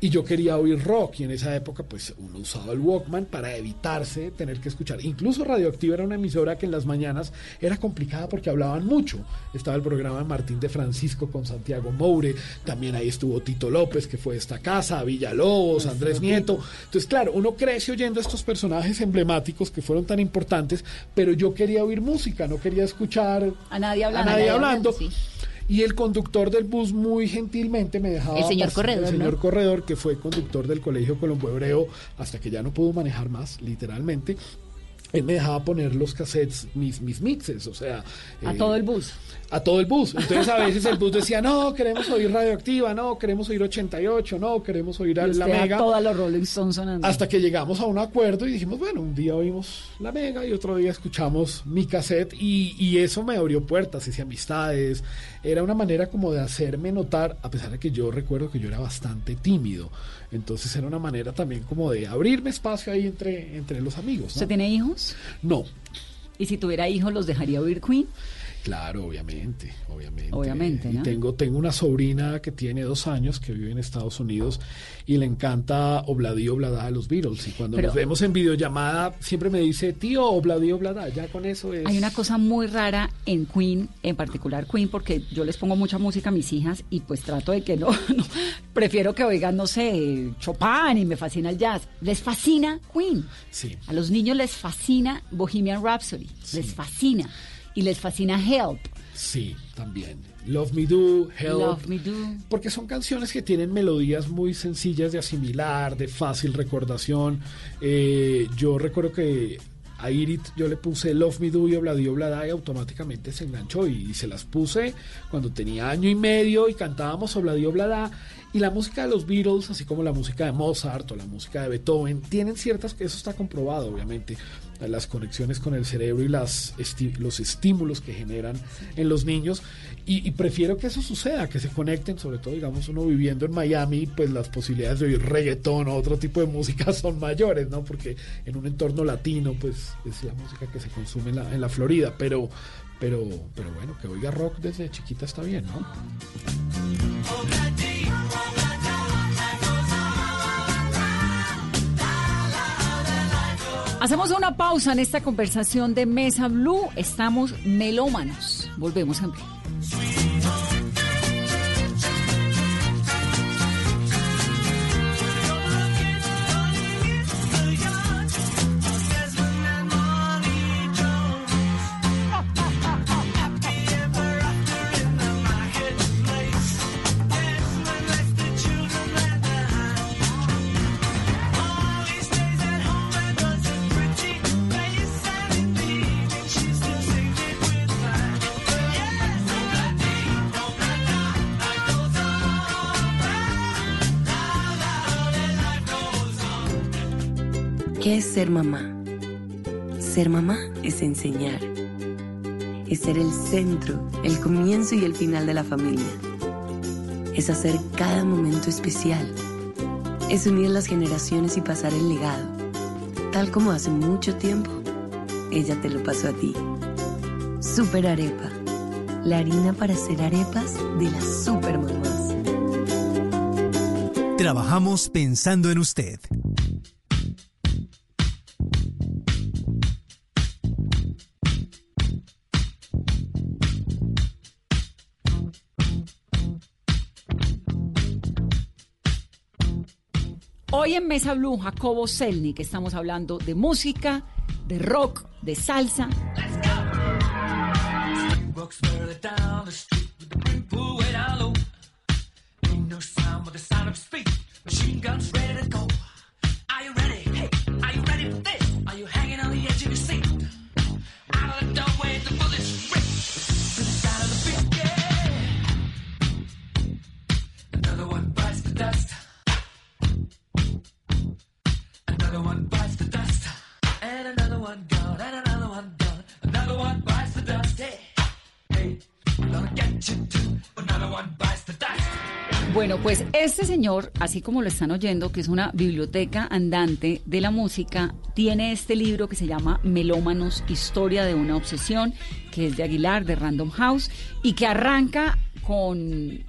Y yo quería oír rock y en esa época pues uno usaba el Walkman para evitarse tener que escuchar. Incluso Radioactiva era una emisora que en las mañanas era complicada porque hablaban mucho. Estaba el programa de Martín de Francisco con Santiago Moure, también ahí estuvo Tito López que fue de esta casa, Villalobos, Andrés Nieto. Entonces claro, uno crece oyendo a estos personajes emblemáticos que fueron tan importantes, pero yo quería oír música, no quería escuchar A nadie hablando. a nadie A nadie hablando. hablando, Y el conductor del bus muy gentilmente me dejaba... El señor Corredor, El señor ¿no? Corredor, que fue conductor del Colegio Colombo Hebreo hasta que ya no pudo manejar más, literalmente. Él me dejaba poner los cassettes, mis, mis mixes, o sea... A eh, todo el bus. a todo el bus. Entonces a veces el bus decía, no, queremos oír radioactiva, no, queremos oír 88, no, queremos oír a la usted a mega. todos los Rolling Stones sonando. Hasta que llegamos a un acuerdo y dijimos, bueno, un día oímos la mega y otro día escuchamos mi cassette y, y eso me abrió puertas, hice amistades. Era una manera como de hacerme notar, a pesar de que yo recuerdo que yo era bastante tímido. Entonces era una manera también como de abrirme espacio ahí entre, entre los amigos. ¿no? ¿Usted tiene hijos? No, ¿Y si tuviera hijos, los dejaría oír Queen? Claro, obviamente, obviamente. Obviamente, Y ¿no? tengo, tengo una sobrina que tiene dos años, que vive en Estados Unidos, y le encanta Obladí Oblada de los Beatles. Y cuando Pero- nos vemos en videollamada, siempre me dice, tío, Obladí Oblada, ya con eso es... Hay una cosa muy rara en Queen, en particular Queen, porque yo les pongo mucha música a mis hijas y pues trato de que no, *laughs* no. prefiero que oigan, no sé, Chopin y me fascina el jazz. Les fascina Queen. Sí. A los niños les fascina Bohemian Rhapsody, les fascina. Y les fascina Help. Sí, también. Love Me Do, Help. Love Me Do. Porque son canciones que tienen melodías muy sencillas de asimilar, de fácil recordación. Eh, yo recuerdo que a Irit yo le puse Love Me Do y Obladi Oblada y automáticamente se enganchó y, y se las puse cuando tenía año y medio y cantábamos Obladi Oblada. Y la música de los Beatles, así como la música de Mozart o la música de Beethoven, tienen ciertas, eso está comprobado obviamente, las conexiones con el cerebro y las los estímulos que generan en los niños. Y, y prefiero que eso suceda, que se conecten, sobre todo, digamos, uno viviendo en Miami, pues las posibilidades de oír reggaetón o otro tipo de música *laughs* son mayores, ¿no? Porque en un entorno latino, pues es la música que se consume en la, en la Florida, pero, pero, pero bueno, que oiga rock desde chiquita está bien, ¿no? Hacemos una pausa en esta conversación de Mesa Blue. Estamos melómanos. Volvemos en breve. Ser mamá? Ser mamá es enseñar. Es ser el centro, el comienzo y el final de la familia. Es hacer cada momento especial. Es unir las generaciones y pasar el legado. Tal como hace mucho tiempo, ella te lo pasó a ti. Super Arepa, la harina para hacer arepas de las supermamás. Trabajamos pensando en usted. Hoy en Mesa Blue, Jacobo Selnik, estamos hablando de música, de rock, de salsa. Walks further Bueno, pues este señor, así como lo están oyendo, que es una biblioteca andante de la música, tiene este libro que se llama Melómanos, Historia de una Obsesión, que es de Aguilar, de Random House, y que arranca con,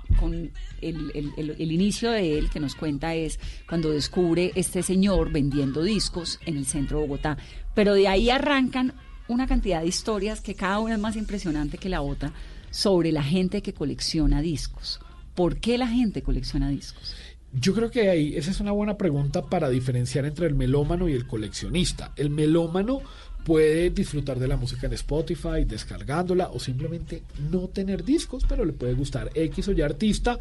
el- el- el inicio de él, que nos cuenta es cuando descubre este señor vendiendo discos en el centro de Bogotá. Pero de ahí arrancan una cantidad de historias que cada una es más impresionante que la otra sobre la gente que colecciona discos. ¿Por qué la gente colecciona discos? Yo creo que ahí esa es una buena pregunta para diferenciar entre el melómano y el coleccionista. El melómano puede disfrutar de la música en Spotify, descargándola o simplemente no tener discos, pero le puede gustar X o Y artista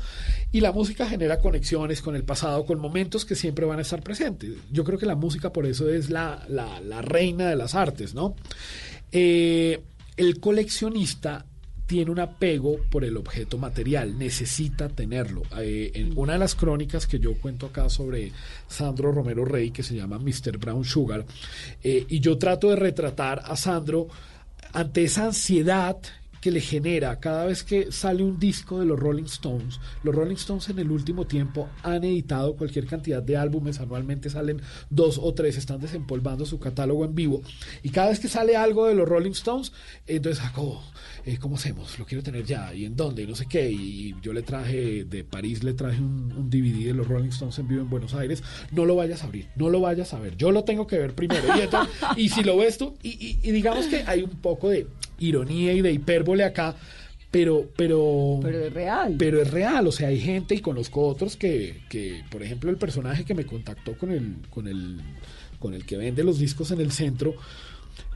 y la música genera conexiones con el pasado, con momentos que siempre van a estar presentes. Yo creo que la música por eso es la, la- reina de las artes, ¿no? Eh, el coleccionista tiene un apego por el objeto material, necesita tenerlo. Eh, en una de las crónicas que yo cuento acá sobre Sandro Romero Rey, que se llama Mr. Brown Sugar, eh, y yo trato de retratar a Sandro ante esa ansiedad que le genera cada vez que sale un disco de los Rolling Stones. Los Rolling Stones en el último tiempo han editado cualquier cantidad de álbumes, anualmente salen dos o tres, están desempolvando su catálogo en vivo. Y cada vez que sale algo de los Rolling Stones, entonces eh, ¿cómo hacemos? Lo quiero tener ya, ¿y en dónde? Y no sé qué. Y yo le traje de París, le traje un, DVD de los Rolling Stones en vivo en Buenos Aires. No lo vayas a abrir, no lo vayas a ver. Yo lo tengo que ver primero. Y, si lo ves tú, y digamos que hay un poco de ironía y de hipérbole acá, pero, pero, Pero es real. pero es real, o sea, hay gente y conozco otros que, que, por ejemplo, el personaje que me contactó con el, con el, con el que vende los discos en el centro,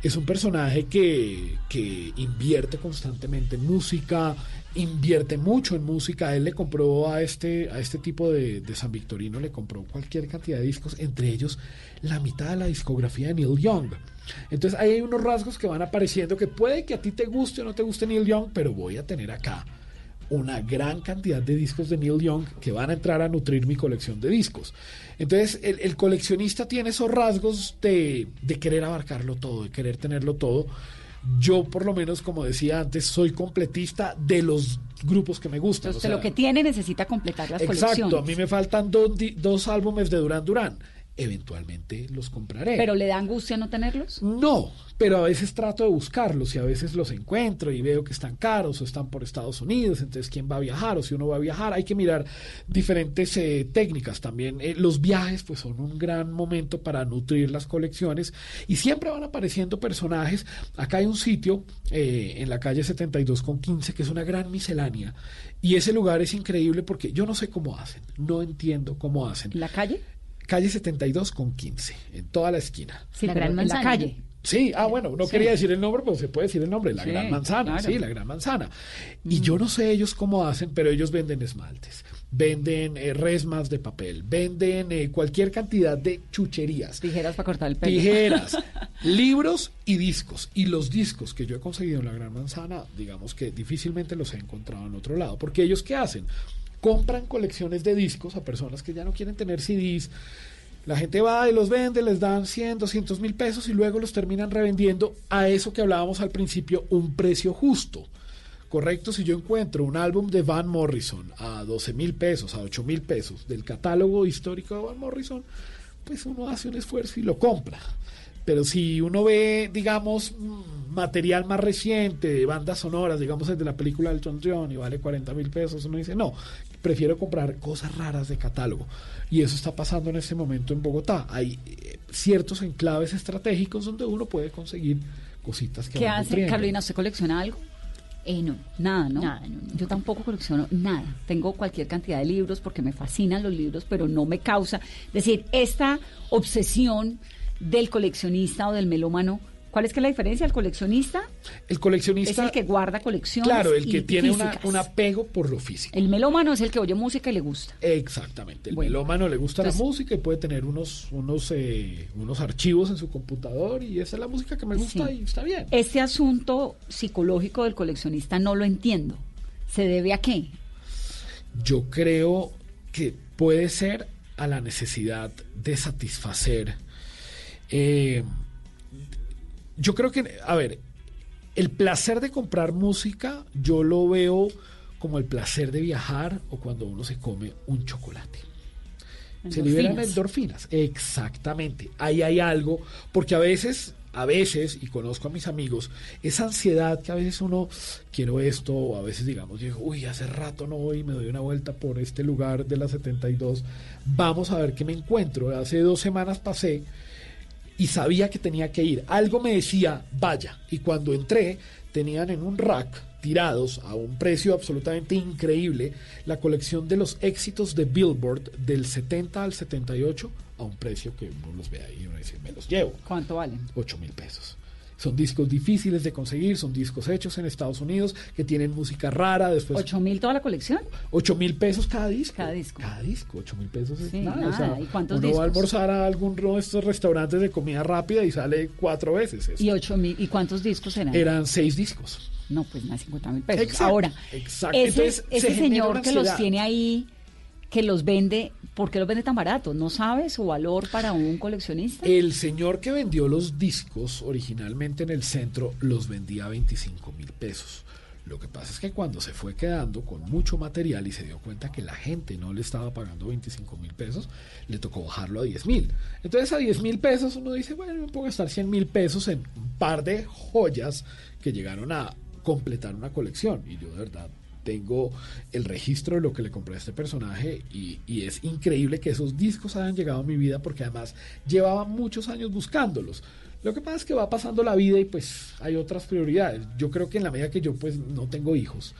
es un personaje que, que invierte constantemente en música, invierte mucho en música. Él le compró a este, a este tipo de, de San Victorino, le compró cualquier cantidad de discos, entre ellos la mitad de la discografía de Neil Young. Entonces ahí hay unos rasgos que van apareciendo que puede que a ti te guste o no te guste Neil Young, pero voy a tener acá una gran cantidad de discos de Neil Young que van a entrar a nutrir mi colección de discos. Entonces, el, coleccionista tiene esos rasgos de, de querer abarcarlo todo, de querer tenerlo todo. Yo, por lo menos, como decía antes, soy completista de los grupos que me gustan. Entonces, o lo que tiene necesita completar las Exacto, colecciones. a mí me faltan dos, dos álbumes de Duran Duran. Eventualmente los compraré. ¿Pero le da angustia no tenerlos? No, pero a veces trato de buscarlos y a veces los encuentro y veo que están caros o están por Estados Unidos, entonces quién va a viajar o si uno va a viajar, hay que mirar diferentes eh, técnicas también. Eh, los viajes pues son un gran momento para nutrir las colecciones y siempre van apareciendo personajes. Acá hay un sitio eh, en la calle 72 con 15 que es una gran miscelánea y ese lugar es increíble porque yo no sé cómo hacen, no entiendo cómo hacen. ¿La calle? Calle 72 con 15, en toda la esquina. Sí, La Gran en Manzana, la calle. Sí, ah, bueno, no Sí. quería decir el nombre, pero se puede decir el nombre, la Sí, Gran Manzana, claro. sí, la Gran Manzana. Y yo no sé ellos cómo hacen, pero ellos venden esmaltes, venden eh, resmas de papel, venden eh, cualquier cantidad de chucherías. Tijeras para cortar el pelo. Tijeras, *laughs* libros y discos. Y los discos que yo he conseguido en la Gran Manzana, digamos que difícilmente los he encontrado en otro lado. Porque ellos qué hacen? Compran colecciones de discos a personas que ya no quieren tener CDs. La gente va y los vende, les dan 100, 200 mil pesos y luego los terminan revendiendo a eso que hablábamos al principio, un precio justo. Correcto, si yo encuentro un álbum de Van Morrison a 12 mil pesos, a 8 mil pesos del catálogo histórico de Van Morrison, pues uno hace un esfuerzo y lo compra. Pero si uno ve, digamos, mm, material más reciente, de bandas sonoras, digamos el de la película del John y vale 40 mil pesos, uno dice, no, prefiero comprar cosas raras de catálogo. Y eso está pasando en este momento en Bogotá. Hay eh, ciertos enclaves estratégicos donde uno puede conseguir cositas que ¿Qué van hace. Carolina? ¿Usted colecciona algo? Eh, no. Nada, ¿no? Nada, no, no. Yo tampoco colecciono nada. Tengo cualquier cantidad de libros porque me fascinan los libros, pero no me causa. Es decir, esta obsesión del coleccionista o del melómano, ¿cuál es que la diferencia? El coleccionista El coleccionista, es el que guarda colecciones. claro, el y que tiene una- un apego por lo físico. El melómano es el que oye música y le gusta. Exactamente. El Bueno, melómano le gusta entonces- la música y puede tener unos, unos, eh, unos archivos en su computador y esa es la música que me gusta Sí. y está bien. Este asunto psicológico del coleccionista no lo entiendo. ¿Se debe a qué? Yo creo que puede ser a la necesidad de satisfacer. eh, yo creo que, a ver, el placer de comprar música, yo lo veo como el placer de viajar o cuando uno se come un chocolate. Se liberan endorfinas. Exactamente. Ahí hay algo, porque a veces, a veces, y conozco a mis amigos, esa ansiedad que a veces uno quiero esto, o a veces digamos, yo digo, uy, hace rato no voy, me doy una vuelta por este lugar de la 72, vamos a ver qué me encuentro. Hace dos semanas pasé y sabía que tenía que ir. Algo me decía, vaya. Y cuando entré, tenían en un rack tirados a un precio absolutamente increíble la colección de los éxitos de Billboard del 70 al 78 a un precio que uno los ve ahí y uno dice, me los llevo. ¿Cuánto valen? 8 mil pesos. Son discos difíciles de conseguir, son discos hechos en Estados Unidos que tienen música rara. Después, ¿Ocho mil toda la colección? 8 mil pesos cada disco. Cada disco. Cada disco, 8 mil pesos es Sí, nada. o sea, ¿Y cuántos uno va a almorzar a alguno de estos restaurantes de comida rápida y sale cuatro veces. eso. ¿Y ocho mil? ¿Y cuántos discos eran? Eran seis discos. No, pues más de 50 mil pesos. Exacto, Ahora, exacto. ese, Entonces, se ese señor que los tiene ahí, que los vende, ¿por qué los vende tan baratos? ¿No sabe su valor para un coleccionista? El señor que vendió los discos originalmente en el centro los vendía a 25 mil pesos. Lo que pasa es que cuando se fue quedando con mucho material y se dio cuenta que la gente no le estaba pagando 25 mil pesos, le tocó bajarlo a 10 mil. Entonces a 10 mil pesos uno dice, bueno, me puedo gastar 100 mil pesos en un par de joyas que llegaron a completar una colección. Y yo de verdad tengo el registro de lo que le compré a este personaje y, es increíble que esos discos hayan llegado a mi vida porque además llevaba muchos años buscándolos. Lo que pasa es que va pasando la vida y pues hay otras prioridades. Yo creo que en la medida que yo pues no tengo hijos,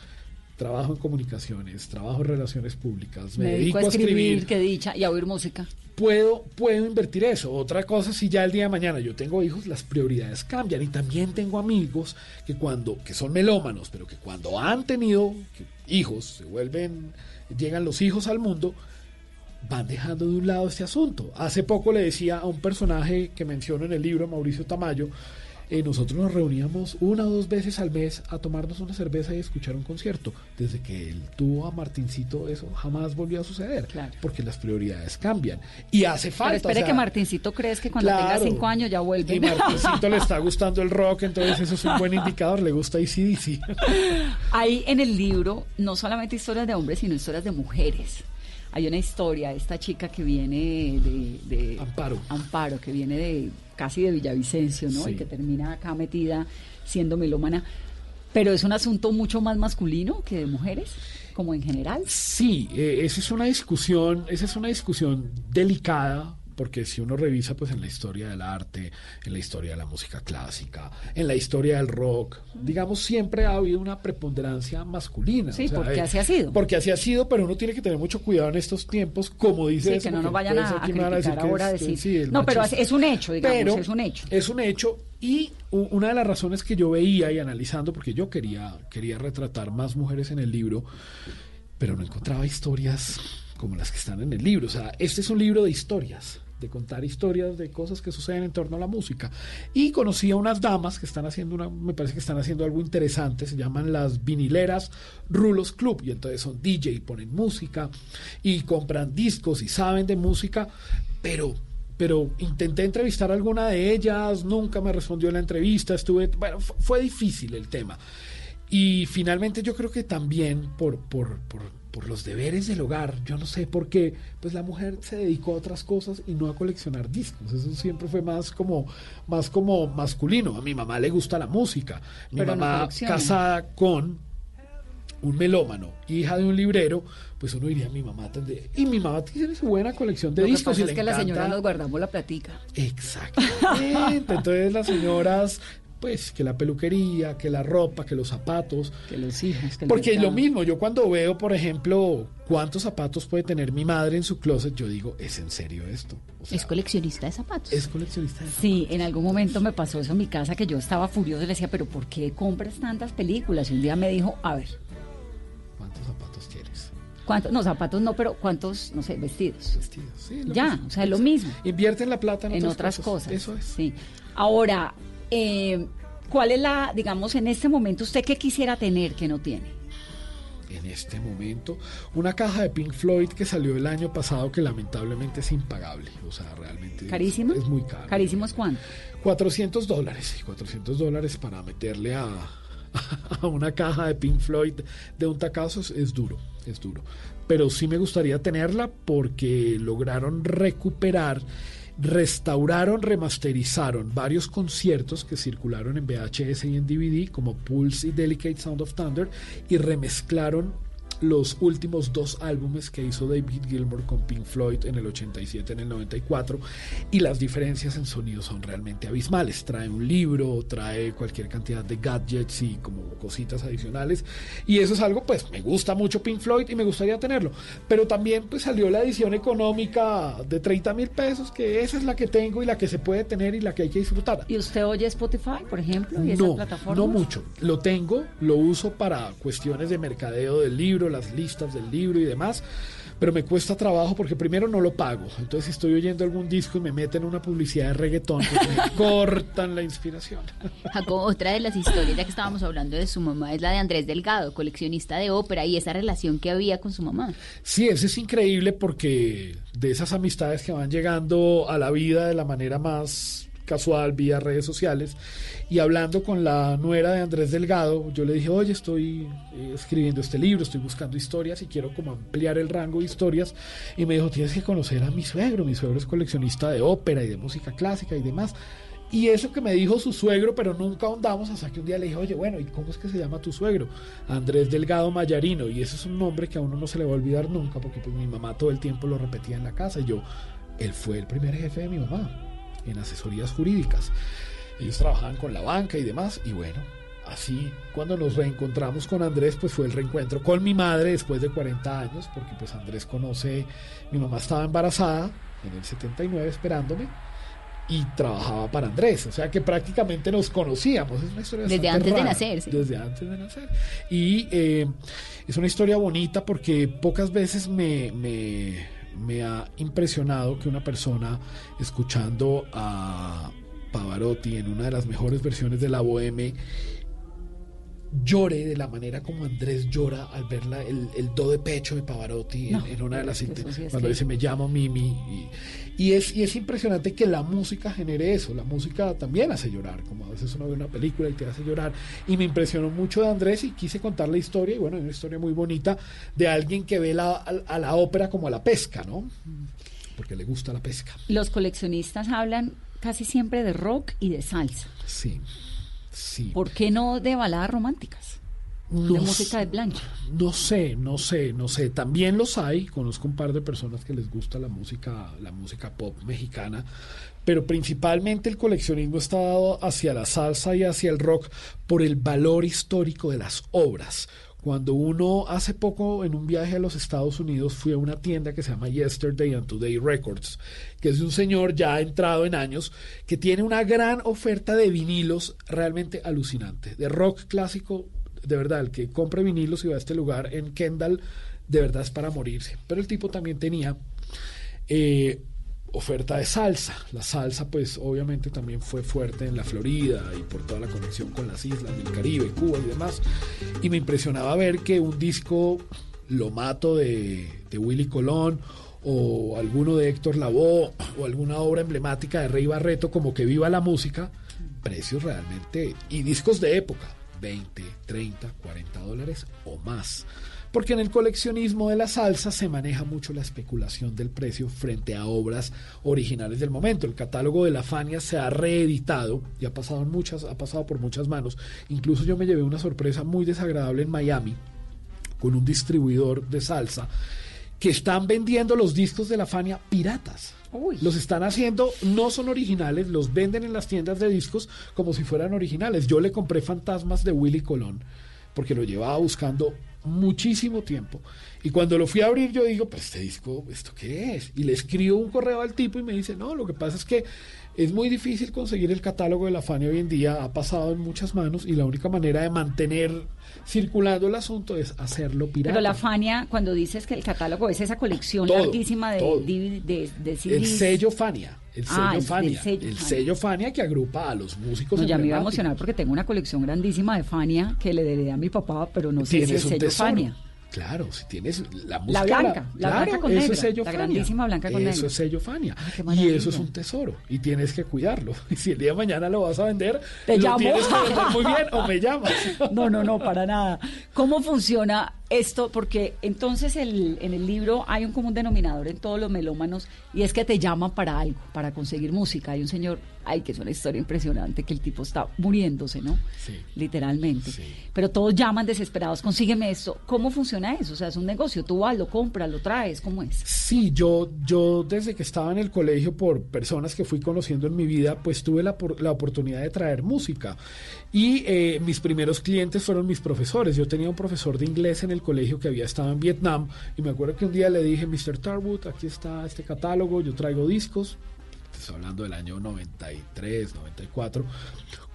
trabajo en comunicaciones, trabajo en relaciones públicas, me, Me dedico a escribir, escribir, qué dicha, y a oír música. puedo, puedo invertir eso. Otra cosa, si ya el día de mañana yo tengo hijos, las prioridades cambian. Y también tengo amigos que cuando, que son melómanos, pero que cuando han tenido hijos, se vuelven, llegan los hijos al mundo, van dejando de un lado este asunto. Hace poco le decía a un personaje que menciono en el libro, Mauricio Tamayo, eh, nosotros nos reuníamos una o dos veces al mes a tomarnos una cerveza y escuchar un concierto. Desde que él tuvo a Martincito, eso jamás volvió a suceder, porque las prioridades cambian. Y hace falta. Pero espere o sea, que Martincito crees que cuando tenga claro. cinco años ya vuelve. Y Martincito le está gustando el rock, entonces eso es un buen *laughs* indicador, le gusta ACDC. Hay en el libro no solamente historias de hombres, sino historias de mujeres. Hay una historia, esta chica que viene de, de- Amparo. Amparo, que viene de casi de Villavicencio, ¿no? Sí. Y que termina acá metida siendo melómana. Pero es un asunto mucho más masculino que de mujeres, como en general. Sí, eh, esa es una discusión, esa es una discusión delicada, porque si uno revisa pues en la historia del arte, en la historia de la música clásica, en la historia del rock, digamos siempre ha habido una preponderancia masculina. Sí, porque así ha sido. Porque así ha sido, pero uno tiene que tener mucho cuidado en estos tiempos, como dice Sí, eso, que no nos vayan a, criticar que ahora, es- decir. sí, no, pero es un hecho, digamos, Pero es un hecho. Es un hecho y una de las razones que yo veía y analizando, porque yo quería, quería retratar más mujeres en el libro, pero no encontraba historias como las que están en el libro. O sea, este es un libro de historias, de contar historias de cosas que suceden en torno a la música. Y conocí a unas damas que están haciendo una, me parece que están haciendo algo interesante, se llaman las vinileras Rulos Club, y entonces son DJ, ponen música y compran discos y saben de música, pero pero intenté entrevistar a alguna de ellas, nunca me respondió la entrevista, estuve, bueno, fu- fue difícil el tema. Y finalmente yo creo que también por, por por los deberes del hogar, yo no sé por qué, pues la mujer se dedicó a otras cosas y no a coleccionar discos. Eso siempre fue más como, más como masculino. A mi mamá le gusta la música. Mi Pero mamá casada con un melómano, hija de un librero, pues uno diría, mi mamá tendría... Y mi mamá tiene su buena colección de Lo que discos. pasa y es le que la señora encanta- nos guardamos la platica. Exactamente. Entonces las señoras, pues que la peluquería, que la ropa, que los zapatos. Que los hijos. que Porque mercado. lo mismo, yo cuando veo, por ejemplo, cuántos zapatos puede tener mi madre en su closet, yo digo, ¿es en serio esto? O sea, Es coleccionista de zapatos. es coleccionista de Sí, en algún momento me pasó eso en mi casa que yo estaba furiosa y le decía, pero ¿por qué compras tantas películas? Y un día me dijo, a ver, ¿Cuántos zapatos quieres? ¿cuántos? No, zapatos no, pero ¿cuántos, no sé, vestidos? Vestidos, sí. Ya, mismo. o sea, lo mismo. Invierten la plata en, en otras cosas. cosas. Eso es. Sí. Ahora, eh, ¿cuál es la, digamos, en este momento usted qué quisiera tener que no tiene? en este momento. Una caja de Pink Floyd que salió el año pasado que lamentablemente es impagable. O sea, realmente ¿Carísimo? Es, muy caro. ¿Carísimo es cuánto? 400 dólares. sí, 400 dólares para meterle a, *laughs* a una caja de Pink Floyd de un tacazo es duro, es duro. Pero sí me gustaría tenerla porque lograron recuperar, restauraron, remasterizaron varios conciertos que circularon en VHS y en DVD como Pulse y Delicate Sound of Thunder y remezclaron los últimos dos álbumes que hizo David Gilmour con Pink Floyd en el 87, en el 94, y las diferencias en sonido son realmente abismales. Trae un libro, trae cualquier cantidad de gadgets y como cositas adicionales, y eso es algo, pues me gusta mucho Pink Floyd y me gustaría tenerlo, pero también pues salió la edición económica de 30 mil pesos, que esa es la que tengo y la que se puede tener y la que hay que disfrutar. ¿Y usted oye Spotify, por ejemplo? ¿Y No, no mucho. Lo tengo, lo uso para cuestiones de mercadeo del libro, las listas del libro y demás, pero me cuesta trabajo porque primero no lo pago. Entonces, si estoy oyendo algún disco y me meten una publicidad de reggaetón, pues me *laughs* cortan la inspiración. Jacob, otra de las historias, ya que estábamos hablando de su mamá, es la de Andrés Delgado, coleccionista de ópera, y esa relación que había con su mamá. Sí, eso es increíble porque de esas amistades que van llegando a la vida de la manera más casual vía redes sociales y hablando con la nuera de Andrés Delgado, yo le dije, oye, estoy eh, escribiendo este libro, estoy buscando historias y quiero como ampliar el rango de historias y me dijo, tienes que conocer a mi suegro, mi suegro es coleccionista de ópera y de música clásica y demás. Y eso que me dijo su suegro, pero nunca ahondamos hasta que un día le dije, oye, bueno, ¿y cómo es que se llama tu suegro? Andrés Delgado Mayarino. Y ese es un nombre que a uno no se le va a olvidar nunca, porque pues mi mamá todo el tiempo lo repetía en la casa. Y yo, él fue el primer jefe de mi mamá en asesorías jurídicas. Ellos trabajaban con la banca y demás. Y bueno, así cuando nos reencontramos con Andrés, pues fue el reencuentro con mi madre después de 40 años, porque pues Andrés conoce, mi mamá estaba embarazada en el 79 esperándome y trabajaba para Andrés, o sea que prácticamente nos conocíamos. Es una historia Desde antes de nacer, sí. Desde antes de nacer. Y eh, es una historia bonita porque pocas veces me, me, me ha impresionado que una persona escuchando a Pavarotti en una de las mejores versiones de la Boheme llore de la manera como Andrés llora al ver la- el, el do de pecho de Pavarotti en- No, en, una de las sí cuando dice me llamo Mimi y, y es, y es impresionante que la música genere eso la música también hace llorar como a veces uno ve una película y te hace llorar y me impresionó mucho de Andrés y quise contar la historia y bueno es una historia muy bonita de alguien que ve la, a, a la ópera como a la pesca ¿no? porque le gusta la pesca Los coleccionistas hablan casi siempre de rock y de salsa. sí sí ¿Por qué no de baladas románticas? No de música de plancha. No sé, no sé, no sé. También los hay. Conozco un par de personas que les gusta la música, la música pop mexicana, pero principalmente el coleccionismo está dado hacia la salsa y hacia el rock por el valor histórico de las obras. Cuando uno hace poco en un viaje a los Estados Unidos fui a una tienda que se llama Yesterday and Today Records, que es de un señor ya entrado en años que tiene una gran oferta de vinilos realmente alucinante, de rock clásico de verdad, el que compre vinilos y va a este lugar en Kendall, de verdad es para morirse. Pero el tipo también tenía eh, oferta de salsa. La salsa, pues obviamente también fue fuerte en la Florida y por toda la conexión con las islas del Caribe, Cuba y demás. Y me impresionaba ver que un disco Lo Mato de, de Willy Colón o alguno de Héctor Lavoe o alguna obra emblemática de Rey Barreto como que viva la música, precios realmente y discos de época, 20, 30, 40 dólares o más. Porque en el coleccionismo de la salsa se maneja mucho la especulación del precio frente a obras originales del momento. El catálogo de la Fania se ha reeditado y ha pasado, muchas, ha pasado por muchas manos. Incluso yo me llevé una sorpresa muy desagradable en Miami con un distribuidor de salsa que están vendiendo los discos de la Fania piratas. Los están haciendo, no son originales, los venden en las tiendas de discos como si fueran originales. Yo le compré Fantasmas de Willy Colón porque lo llevaba buscando muchísimo tiempo. Y cuando lo fui a abrir, yo digo, pues este disco, ¿esto qué es? Y le escribo un correo al tipo y me dice, no, lo que pasa es que es muy difícil conseguir el catálogo de la Fania hoy en día, ha pasado en muchas manos y la única manera de mantener circulando el asunto es hacerlo pirata. Pero la Fania, cuando dices que el catálogo es esa colección Todo, larguísima de, de, de, de El CDs. sello Fania. El sello Ah, el- Fania. el sello el Fania. sello Fania que agrupa a los músicos. No, ya me iba a emocionar porque tengo una colección grandísima de Fania que le heredé a mi papá, pero no sé si es un sello. Fania. Claro, si tienes la música. La blanca, la claro, blanca con eso negra, es sello la grandísima blanca con Eso negra. es sello Fania. y eso es un tesoro. Y tienes que cuidarlo. *laughs* Y si el día de mañana lo vas a vender, Te lo llamo. tienes que vender muy bien o me llamas. *laughs* No, no, no, para nada. ¿Cómo funciona esto? Porque entonces el- en el libro hay un común denominador en todos los melómanos y es que te llaman para algo, para conseguir música. Hay un señor, ay, que es una historia impresionante, que el tipo está muriéndose, ¿no? Sí. Literalmente. Pero todos llaman desesperados, consígueme esto. ¿Cómo funciona eso? O sea, es un negocio, tú vas, lo compras, lo traes, ¿cómo es? Sí, yo, yo desde que estaba en el colegio, por personas que fui conociendo en mi vida, pues tuve la, la oportunidad de traer música. Y eh, mis primeros clientes fueron mis profesores. Yo tenía un profesor de inglés en el colegio que había estado en Vietnam. Y me acuerdo que un día le dije, Mr. Tarwood, aquí está este catálogo, yo traigo discos. Estoy hablando del año 93, 94.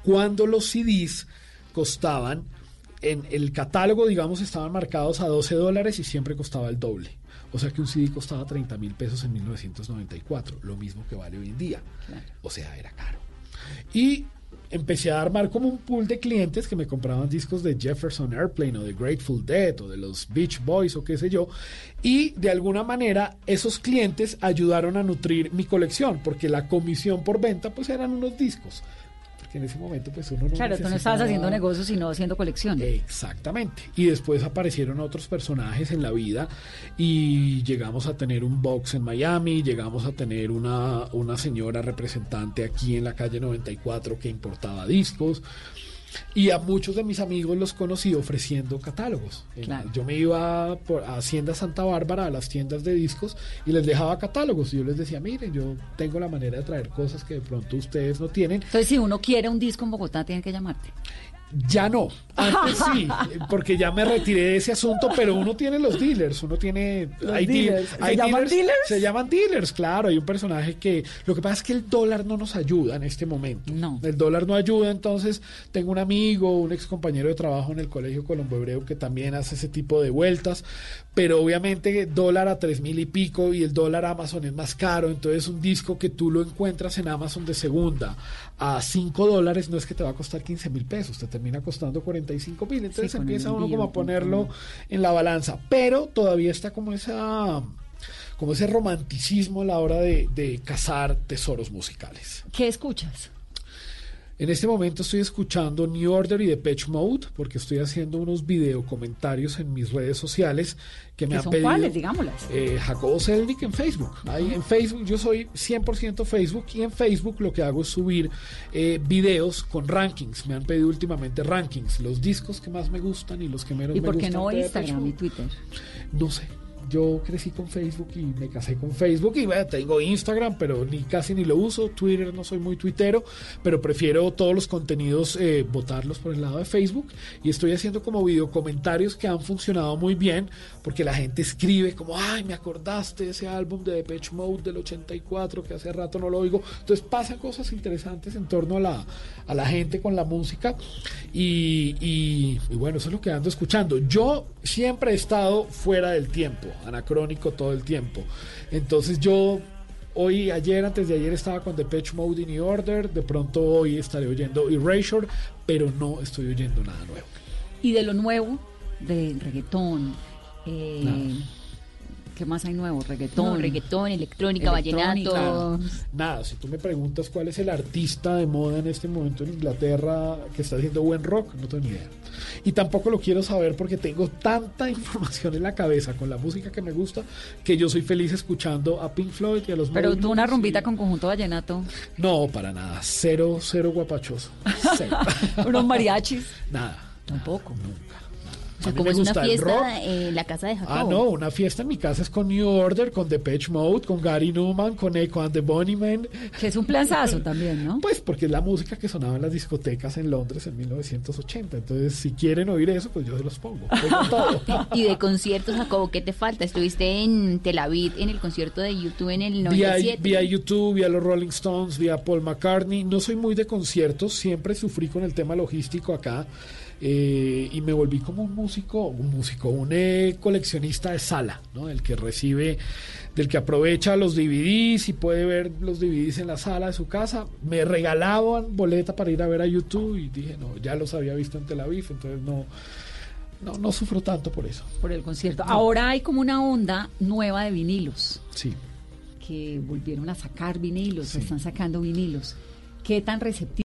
Cuando los CDs costaban, en el catálogo, digamos, estaban marcados a 12 dólares y siempre costaba el doble. O sea que un CD costaba 30 mil pesos en 1994, lo mismo que vale hoy en día. O sea, era caro. Y empecé a armar como un pool de clientes que me compraban discos de Jefferson Airplane o de Grateful Dead o de los Beach Boys o qué sé yo. Y de alguna manera esos clientes ayudaron a nutrir mi colección porque la comisión por venta pues eran unos discos. Porque en ese momento pues uno no Claro, tú no necesitaba- estabas haciendo negocios, sino haciendo colecciones. Exactamente. Y después aparecieron otros personajes en la vida y llegamos a tener un box en Miami, llegamos a tener una, una señora representante aquí en la calle 94 que importaba discos. Y a muchos de mis amigos los conocí ofreciendo catálogos. Eh, Claro. Yo me iba por a Hacienda Santa Bárbara, a las tiendas de discos, y les dejaba catálogos. Y yo les decía, miren, yo tengo la manera de traer cosas que de pronto ustedes no tienen. Entonces, si uno quiere un disco en Bogotá, tiene que llamarte. Ya no, antes sí, *laughs* porque ya me retiré de ese asunto, pero uno tiene los dealers, uno tiene... Los hay dealers. ¿Se hay llaman dealers? Se llaman dealers, claro, hay un personaje que... Lo que pasa es que el dólar no nos ayuda en este momento. No. El dólar no ayuda, entonces tengo un amigo, un ex compañero de trabajo en el Colegio Colombo Hebreo que también hace ese tipo de vueltas, pero obviamente dólar a tres mil y pico y el dólar Amazon es más caro, entonces un disco que tú lo encuentras en Amazon de segunda a 5 dólares no es que te va a costar 15 mil pesos, te termina costando 45 mil, entonces empieza uno envío, como a ponerlo en la balanza, pero todavía está como esa como ese romanticismo a la hora de, de cazar tesoros musicales. ¿Qué escuchas? En este momento estoy escuchando New Order y Depeche Mode porque estoy haciendo unos video comentarios en mis redes sociales que me ¿Qué han son pedido. cuáles? Digámoslas. Eh, Jacobo Selnick en Facebook. Ahí en Facebook yo soy 100% Facebook y en Facebook lo que hago es subir eh, videos con rankings. Me han pedido últimamente rankings, los discos que más me gustan y los que menos ¿Y me por qué gustan. no Instagram y. Twitter? No sé. Yo crecí con Facebook y me casé con Facebook y bueno, tengo Instagram, pero ni casi ni lo uso. Twitter no soy muy tuitero, pero prefiero todos los contenidos eh, por el lado de Facebook y estoy haciendo como video comentarios que han funcionado muy bien porque la gente escribe como, ay, me acordaste de ese álbum de Depeche Mode del 84 que hace rato no lo oigo. Entonces pasan cosas interesantes en torno a la, a la gente con la música y- y bueno, eso es lo que ando escuchando. Yo siempre he estado fuera del tiempo, anacrónico todo el tiempo. Entonces yo hoy, ayer, antes de ayer estaba con Depeche Mode y New Order, de pronto hoy estaré oyendo Erasure, pero no estoy oyendo nada nuevo. Y de lo nuevo, de reggaetón, eh, ¿Qué más hay nuevo? Reggaetón. No, reggaetón, electrónica, Electrónica. vallenato. Nada, si tú me preguntas cuál es el artista de moda en este momento en Inglaterra que está haciendo buen rock, no tengo ni idea. Y tampoco lo quiero saber porque tengo tanta *laughs* información en la cabeza con la música que me gusta que yo soy feliz escuchando a Pink Floyd y a los Pero tú una rumbita con conjunto vallenato, No, para nada. Cero, cero guapachoso. *laughs* Cero. unos mariachis. nada. Tampoco. A Como es una fiesta en la casa de Jacobo. Ah, no, una fiesta en mi casa es con New Order, con Depeche Mode, con Gary Newman, con Echo and the Bunnymen. Que es un planzazo también, ¿no? Pues porque es la música que sonaba en las discotecas en Londres en 1980. Entonces, si quieren oír eso, pues yo se los pongo. *laughs* Todo. Y de conciertos, Jacobo, ¿qué te falta? Estuviste en Tel Aviv en el concierto de YouTube en el Vía, 97. vía YouTube, vía los Rolling Stones, vía Paul McCartney. No soy muy de conciertos, siempre sufrí con el tema logístico acá. Eh, y me volví como un músico, un músico, un eh, coleccionista de sala, ¿no? El que recibe, del que aprovecha los DVDs y puede ver los DVDs en la sala de su casa. Me regalaban boleta para ir a ver a YouTube y dije, no, ya los había visto en Tel Aviv, entonces no, no, no sufro tanto por eso. Por el concierto. Ahora hay como una onda nueva de vinilos. Sí. Que volvieron a sacar vinilos, están sacando vinilos. ¿Qué tan receptivo?